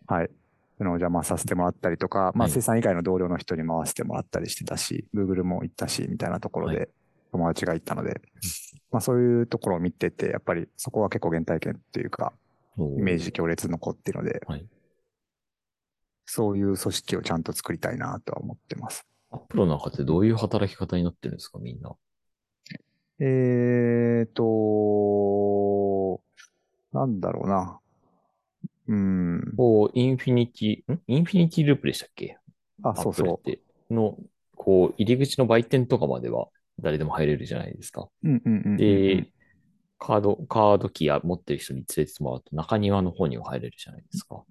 はい。そのお邪魔させてもらったりとか、まあ、さん以外の同僚の人に回してもらったりしてたし、Google も行ったし、みたいなところはで友達が行ったので、まあそういうところを見てて、やっぱりそこは結構原体験っていうか、イメージ強烈残っているので、はいそういう組織をちゃんと作りたいなとは思ってます。アップルの中でどういう働き方になってるんですか、みんな。えーと、なんだろうな。うん。こう、インフィニティ、ん？インフィニティループでしたっけ？あ、そうそう。の、こう、入り口の売店とかまでは誰でも入れるじゃないですか。で、カード、カードキーや持ってる人に連れてってもらうと中庭の方には入れるじゃないですか。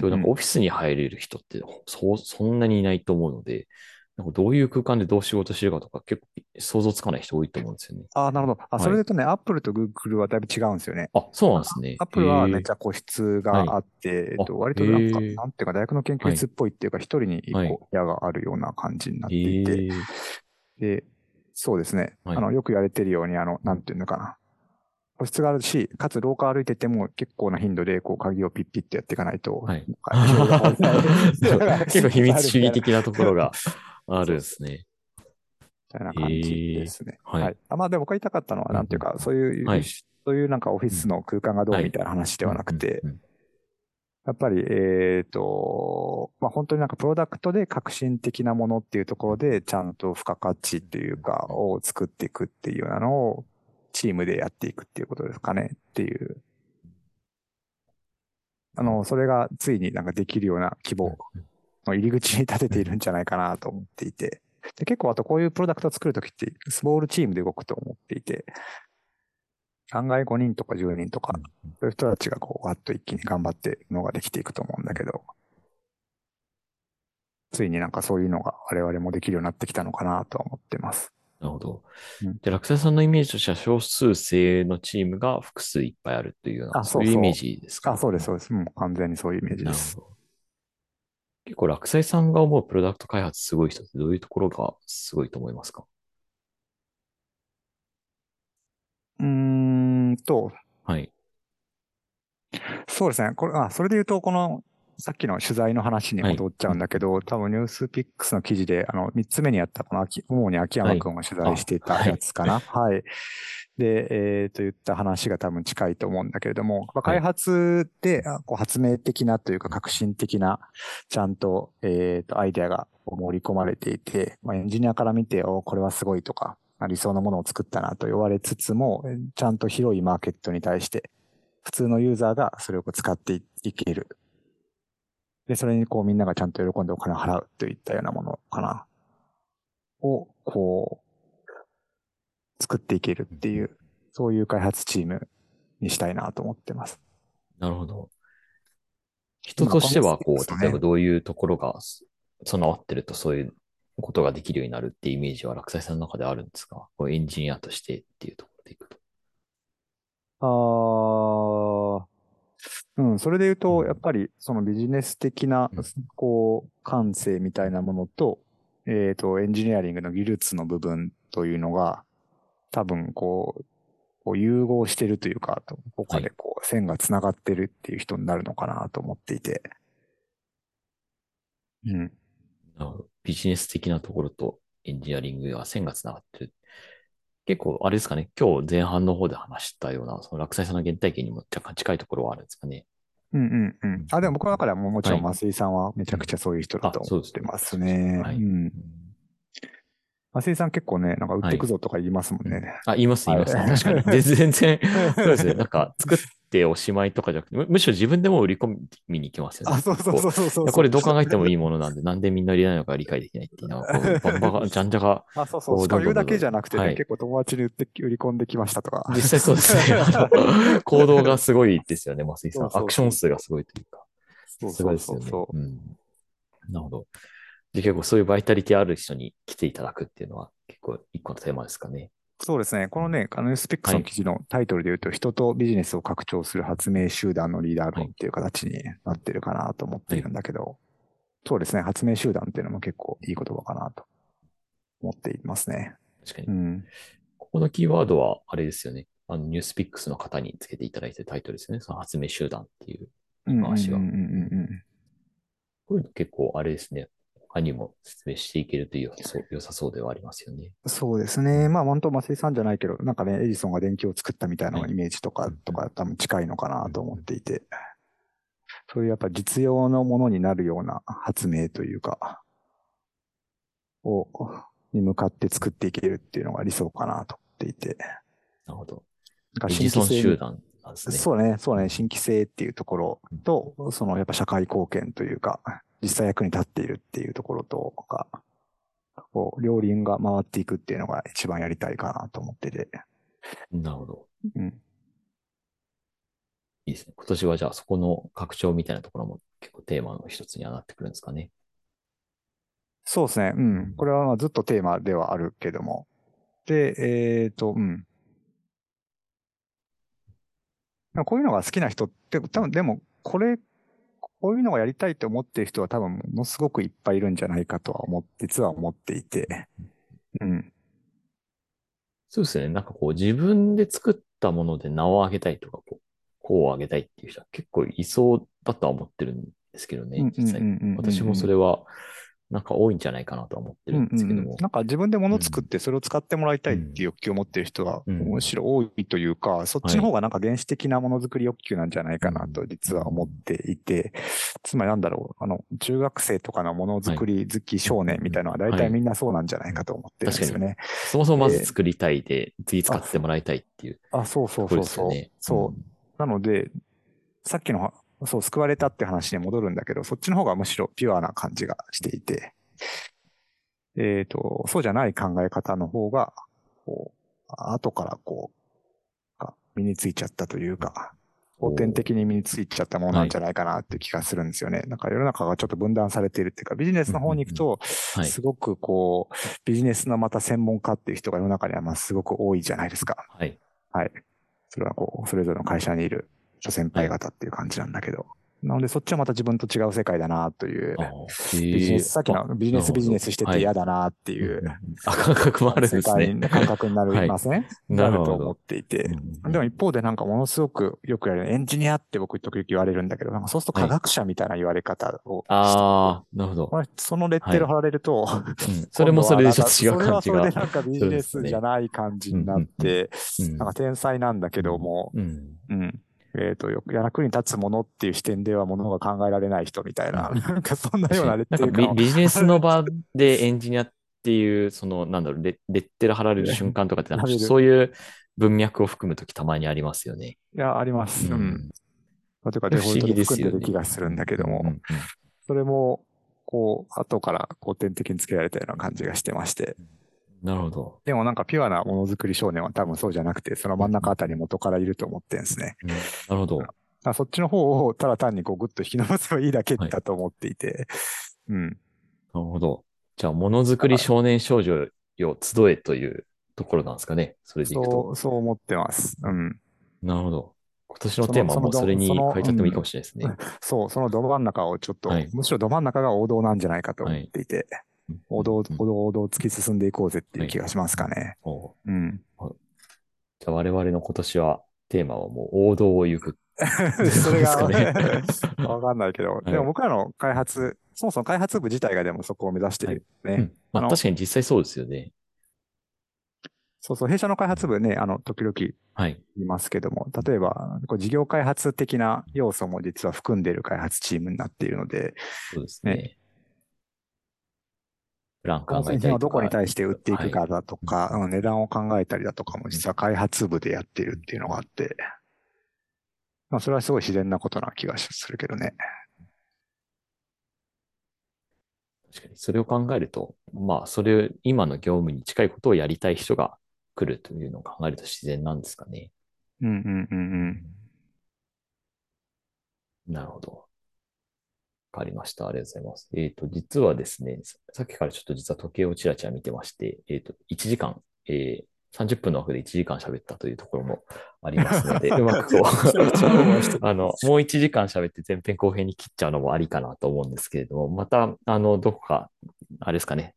でもなんかオフィスに入れる人ってそう、そんなにいないと思うので、なんかどういう空間でどう仕事してるかとか結構想像つかない人多いと思うんですよね。あ、なるほど。あ、はいそれでとね、アップルとグーグルはだいぶ違うんですよね。あ、そうなんですね。アップルはめっちゃ個室があって、えっと、あ割となんか、なんていうか、大学の研究室っぽいっていうか、一人に一はい個部屋があるような感じになってえいて、ーで、そうですね。はいあの、よく言われてるように、あの、なんていうのかな。個室があるし、かつ廊下歩いてても結構な頻度で、こう、鍵をピッピッてやっていかないと、はい *laughs* 結構秘密主義的なところがあるんですね。たいな感じですね。はいはい。あまあでも僕が言いたかったのは、なんていうか、うんそういう、はいそういうなんかオフィスの空間がどうみたいな話ではなくて、うんうんやっぱり、えっ、と、まあ本当になんかプロダクトで革新的なものっていうところで、ちゃんと付加価値っていうか、を作っていくっていうようなのを、チームでやっていくっていうことですかねっていう。あの、それがついになんかできるような規模の入り口に立てているんじゃないかなと思っていて。で結構あとこういうプロダクトを作るときって、スモールチームで動くと思っていて、案外5人とか10人とか、そういう人たちがこう、わっと一気に頑張ってのができていくと思うんだけど、ついになんかそういうのが我々もできるようになってきたのかなとは思ってます。なるほど。うんで、落斎さんのイメージとしては少数制のチームが複数いっぱいあるというような、あそういうイメージですか、あ、そうです、そうです。もう完全にそういうイメージです。結構落斎さんが思うプロダクト開発すごい人ってどういうところがすごいと思いますか？うーんと、はい。そうですね。これ、あ、それで言うと、この、さっきの取材の話に戻っちゃうんだけど、多分ニュースピックスの記事で、あの、三つ目にやった、この秋、主に秋山くんが取材してたやつかな。はい。で、えっ、と言った話が多分近いと思うんだけれども、まあ開発で、あこう発明的なというか革新的な、ちゃんと、えっ、と、アイデアが盛り込まれていて、まあ、エンジニアから見て、おこれはすごいとか、まあ理想のものを作ったなと言われつつも、えちゃんと広いマーケットに対して、普通のユーザーがそれを使っていいける。で、それにこうみんながちゃんと喜んでお金を払うといったようなものかな。を、こう、作っていけるっていう、そういう開発チームにしたいなと思ってます。なるほど。人としては、こう、例えばどういうところが備わってるとそういうことができるようになるっていうイメージは落斎さんの中であるんですか？こうエンジニアとしてっていうところでいくと。ああ、うん、それで言うと、やっぱりそのビジネス的なうん、こう、感性みたいなものと、えっと、エンジニアリングの技術の部分というのが、多分こう、こう融合してるというか、どこかでこう、線が繋がってるっていう人になるのかなと思っていて。うん。なるほどビジネス的なところとエンジニアリングが線がつながってる。結構、あれですかね、今日前半の方で話したような、その落斎さんの原体験にも若干近いところはあるんですかね。うんうんうん。あ、でも僕の中ではもうもちろんはい増井さんはめちゃくちゃそういう人だとあそうです思ってますね。はいうん。増井さん結構ね、なんか売ってくぞとか言いますもんね。あ、言います、言います。はい確かに。全然、全然、*laughs* そうですね。なんか、作っておしまいとかじゃなくて、むむしろ自分でも売り込みに行きますよね。あ、そうそうそうそうそうこれどう考えてもいいものなんで、なんでみんな入れないのか理解できないっていうのは、こう *laughs* バンバカ、じゃんじゃが、あ、そうそう。しかも言うだけじゃなくてね、はい結構友達に売って、売り込んできましたとか。実際そうですね。*laughs* 行動がすごいですよね、増井さん。そうそうそうアクション数がすごいというか。そうすごいですよね。そうそううん。なるほど。で、結構そういうバイタリティある人に来ていただくっていうのは、結構一個のテーマですかね。そうですね。このね、あの、スペックスの記事のタイトルで言うと、人とビジネスを拡張する発明集団のリーダー論っていう形になってるかなと思っているんだけど、そうですね。発明集団っていうのも結構いい言葉かなと思っていますね。確かにう。ん。ここのキーワードは、あれですよね。あの、ニュースピックスの方につけていただいてるタイトルですよね。その発明集団っていう。うん回しがうんうんうんうんこういうの結構あれですね。他にも説明していけるというそう良さそうではありますよね。そうですね。まあ、本当、松井さんじゃないけど、なんかね、エジソンが電気を作ったみたいなイメージとか、とか、多分近いのかなと思っていて、そういうやっぱ実用のものになるような発明というか、を、に向かって作っていけるっていうのが理想かなと思っていて。なるほど。だからエジソン新規性集団なんですね。そうね、そうね、新規性っていうところと、そのやっぱ社会貢献というか、実際役に立っているっていうところとか、こう、両輪が回っていくっていうのが一番やりたいかなと思ってて。なるほど。うん。いいですね。今年はじゃあそこの拡張みたいなところも結構テーマの一つにはなってくるんですかね。そうですね。うん。これはまあずっとテーマではあるけども。で、えっ、と、うん。まあこういうのが好きな人って、多分でも、これ、こういうのがやりたいと思っている人は多分ものすごくいっぱいいるんじゃないかとは思って、実は思っていて。うん。そうですね。なんかこう自分で作ったもので名を上げたいとか、こう、こう上げたいっていう人は結構いそうだとは思ってるんですけどね、実際。私もそれはなんか多いんじゃないかなとは思ってるんですけども。うんうん、なんか自分で物作ってそれを使ってもらいたいっていう欲求を持ってる人がむしろ多いというか、うん、そっちの方がなんか原始的なものづくり欲求なんじゃないかなと実は思っていて、つまりなんだろう、あの、中学生とかのものづくり好き少年みたいなのは大体みんなそうなんじゃないかと思ってるんですよね。はい、そもそもまず作りたいで、次使ってもらいたいっていう、あ。あ、そうそうそうそう。ね、そう。なので、さっきのそう、救われたって話に戻るんだけど、そっちの方がむしろピュアな感じがしていて、えっ、ー、と、そうじゃない考え方の方が、こう、後からこう、身についちゃったというか、後天的に身についちゃったものなんじゃないかなっていう気がするんですよね。はい、なんか世の中がちょっと分断されているっていうか、ビジネスの方に行くと、すごくこう、ビジネスのまた専門家っていう人が世の中にはまあすごく多いじゃないですか。はい。はい。それはこう、それぞれの会社にいる諸先輩方っていう感じなんだけど。なので、そっちはまた自分と違う世界だなという、ビジネス、さっきのビジネスビジネスしてて嫌だなっていう、あ、感覚もあるんですね。感覚になりません、なると思っていて。でも一方でなんかものすごくよくやるエンジニアって僕時々言われるんだけど、なんかそうすると科学者みたいな言われ方を、ああ、なるほど。そのレッテル貼られると、*laughs* それもそれでちょっと違う感じが。それはそれでなんかビジネスじゃない感じになって、なんか天才なんだけども、うん。えっ、ー、と、役に立つものっていう視点ではものが考えられない人みたいな、なんかそんなような *laughs* レッテルビビジネスの場でエンジニアっていう、その、なんだろうレ、レッテル貼られる瞬間とかって、そういう文脈を含むときたまにありますよね。いや、あります。うん。というか、デフォルトで含んでる気がするんだけども、それも、こう、後から後天的につけられたような感じがしてまして。なるほど。でもなんかピュアなものづくり少年は多分そうじゃなくて、その真ん中あたり元からいると思ってんですね。うん、なるほど。そっちの方をただ単にこうグッと引き伸ばせばいいだけだと思っていて。はい、うん。なるほど。じゃあ、ものづくり少年少女よ集えというところなんですかね。それでいくと。そう、そう思ってます。うん。なるほど。今年のテーマもそれに書いちゃってもいいかもしれないですね。そう、そのど真ん中をちょっと、はい、むしろど真ん中が王道なんじゃないかと思っていて。はい王道、王道、王道突き進んでいこうぜっていう気がしますかね。はい、うん。じゃあ我々の今年はテーマはもう王道を行く。*laughs* それが *laughs* *laughs* わかんないけど、でも僕らの開発、そもそも開発部自体がでもそこを目指してるね。はい。うん、まあ、確かに実際そうですよね。そうそう、弊社の開発部ね、あの、時々言い。ますけども、はい、例えば、こう事業開発的な要素も実は含んでいる開発チームになっているので、そうですね。ねプラン考えたりとか。どこに対して売っていくかだとか、はい、値段を考えたりだとかも実は開発部でやってるっていうのがあって、まあそれはすごい自然なことな気がするけどね。確かに、それを考えると、まあ、それ、今の業務に近いことをやりたい人が来るというのを考えると自然なんですかね。うんうんうんうん。なるほど。かりました。ありがとうございます。えっ、ー、と、実はですね、さっきからちょっと実は時計をちらちら見てまして、えっ、ー、と、1時間、えー、30分の枠で1時間喋ったというところもありますので、*laughs* うまくこうあの、もう1時間喋って前編後編に切っちゃうのもありかなと思うんですけれども、また、あの、どこか、あれですかね、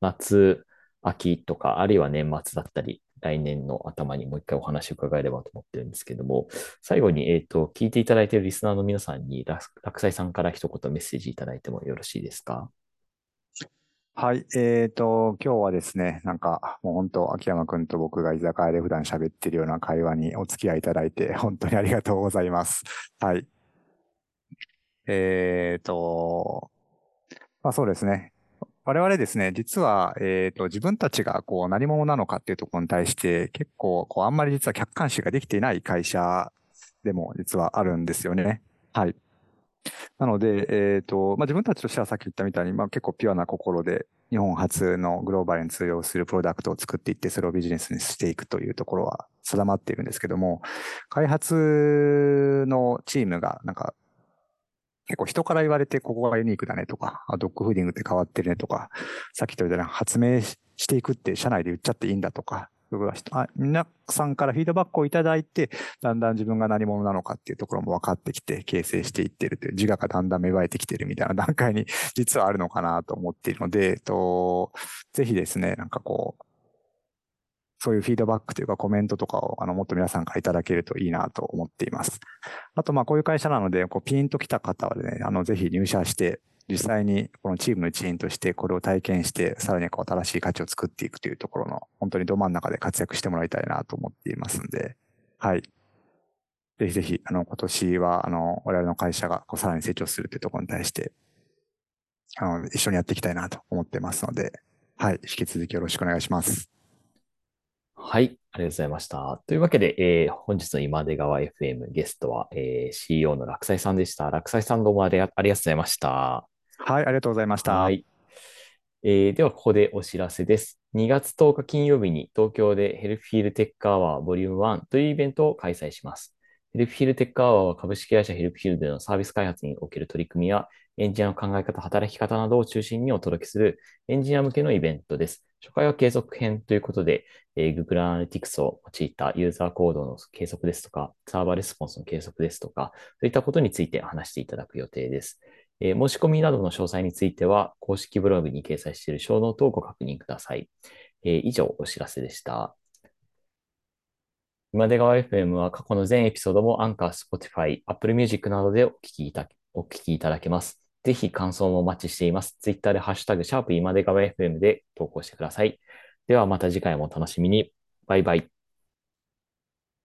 夏、秋とか、あるいは年末だったり、来年の頭にもう一回お話を伺えればと思ってるんですけども、最後に、えっ、ー、と、聞いていただいているリスナーの皆さんに、落斎さんから一言メッセージいただいてもよろしいですか？はい。えっ、ー、と、今日はですね、なんか、もう本当、秋山くんと僕が居酒屋で普段喋ってるような会話にお付き合いいただいて、*laughs* 本当にありがとうございます。はい。えっ、ー、と、まあそうですね。我々ですね、実は、えっ、ー、と、自分たちがこう何者なのかっていうところに対して、結構、こう、あんまり実は客観視ができていない会社でも実はあるんですよね。はい。なので、えっ、ー、と、まあ、自分たちとしてはさっき言ったみたいに、まあ、結構ピュアな心で、日本初のグローバルに通用するプロダクトを作っていって、それをビジネスにしていくというところは定まっているんですけども、開発のチームが、なんか、結構人から言われてここがユニークだねとか、ドッグフーディングって変わってるねとか、さっき言ったように発明していくって社内で言っちゃっていいんだとか、皆さんからフィードバックをいただいて、だんだん自分が何者なのかっていうところも分かってきて、形成していってるという、自我がだんだん芽生えてきてるみたいな *laughs* 段階に実はあるのかなと思っているので、とぜひですね、なんかこう、そういうフィードバックというかコメントとかを、あの、もっと皆さんからいただけるといいなと思っています。あと、まあ、こういう会社なので、こう、ピンと来た方はね、あの、ぜひ入社して、実際にこのチームの一員としてこれを体験して、さらにこう新しい価値を作っていくというところの、本当にど真ん中で活躍してもらいたいなと思っていますんで、はい。ぜひぜひ、あの、今年は、あの、我々の会社がこうさらに成長するというところに対して、あの、一緒にやっていきたいなと思ってますので、はい。引き続きよろしくお願いします。はい。ありがとうございました。というわけで、えー、本日の今出川 FM ゲストは、えー、CEO の落斎さんでした。落斎さんどうもありがとうございました。はい、ありがとうございました。はい。えー、では、ここでお知らせです。2月10日金曜日に東京でヘルフィールテックアワーボリューム1というイベントを開催します。Helpfeel Tech Hour は株式会社 Helpfeel でのサービス開発における取り組みやエンジニアの考え方、働き方などを中心にお届けするエンジニア向けのイベントです。今回は計測編ということで、えー、Google Analytics を用いたユーザー行動の計測ですとか、サーバーレスポンスの計測ですとか、そういったことについて話していただく予定です。えー、申し込みなどの詳細については、公式ブログに掲載しているショーノートをご確認ください。えー、以上、お知らせでした。今出川 FM は過去の全エピソードもアンカー、Spotify、Apple Music などでお聞きいたお聞きいただけます。ぜひ感想もお待ちしています。ツイッターでハッシュタグ、シャープ今出川 FM で投稿してください。ではまた次回もお楽しみに。バイバイ。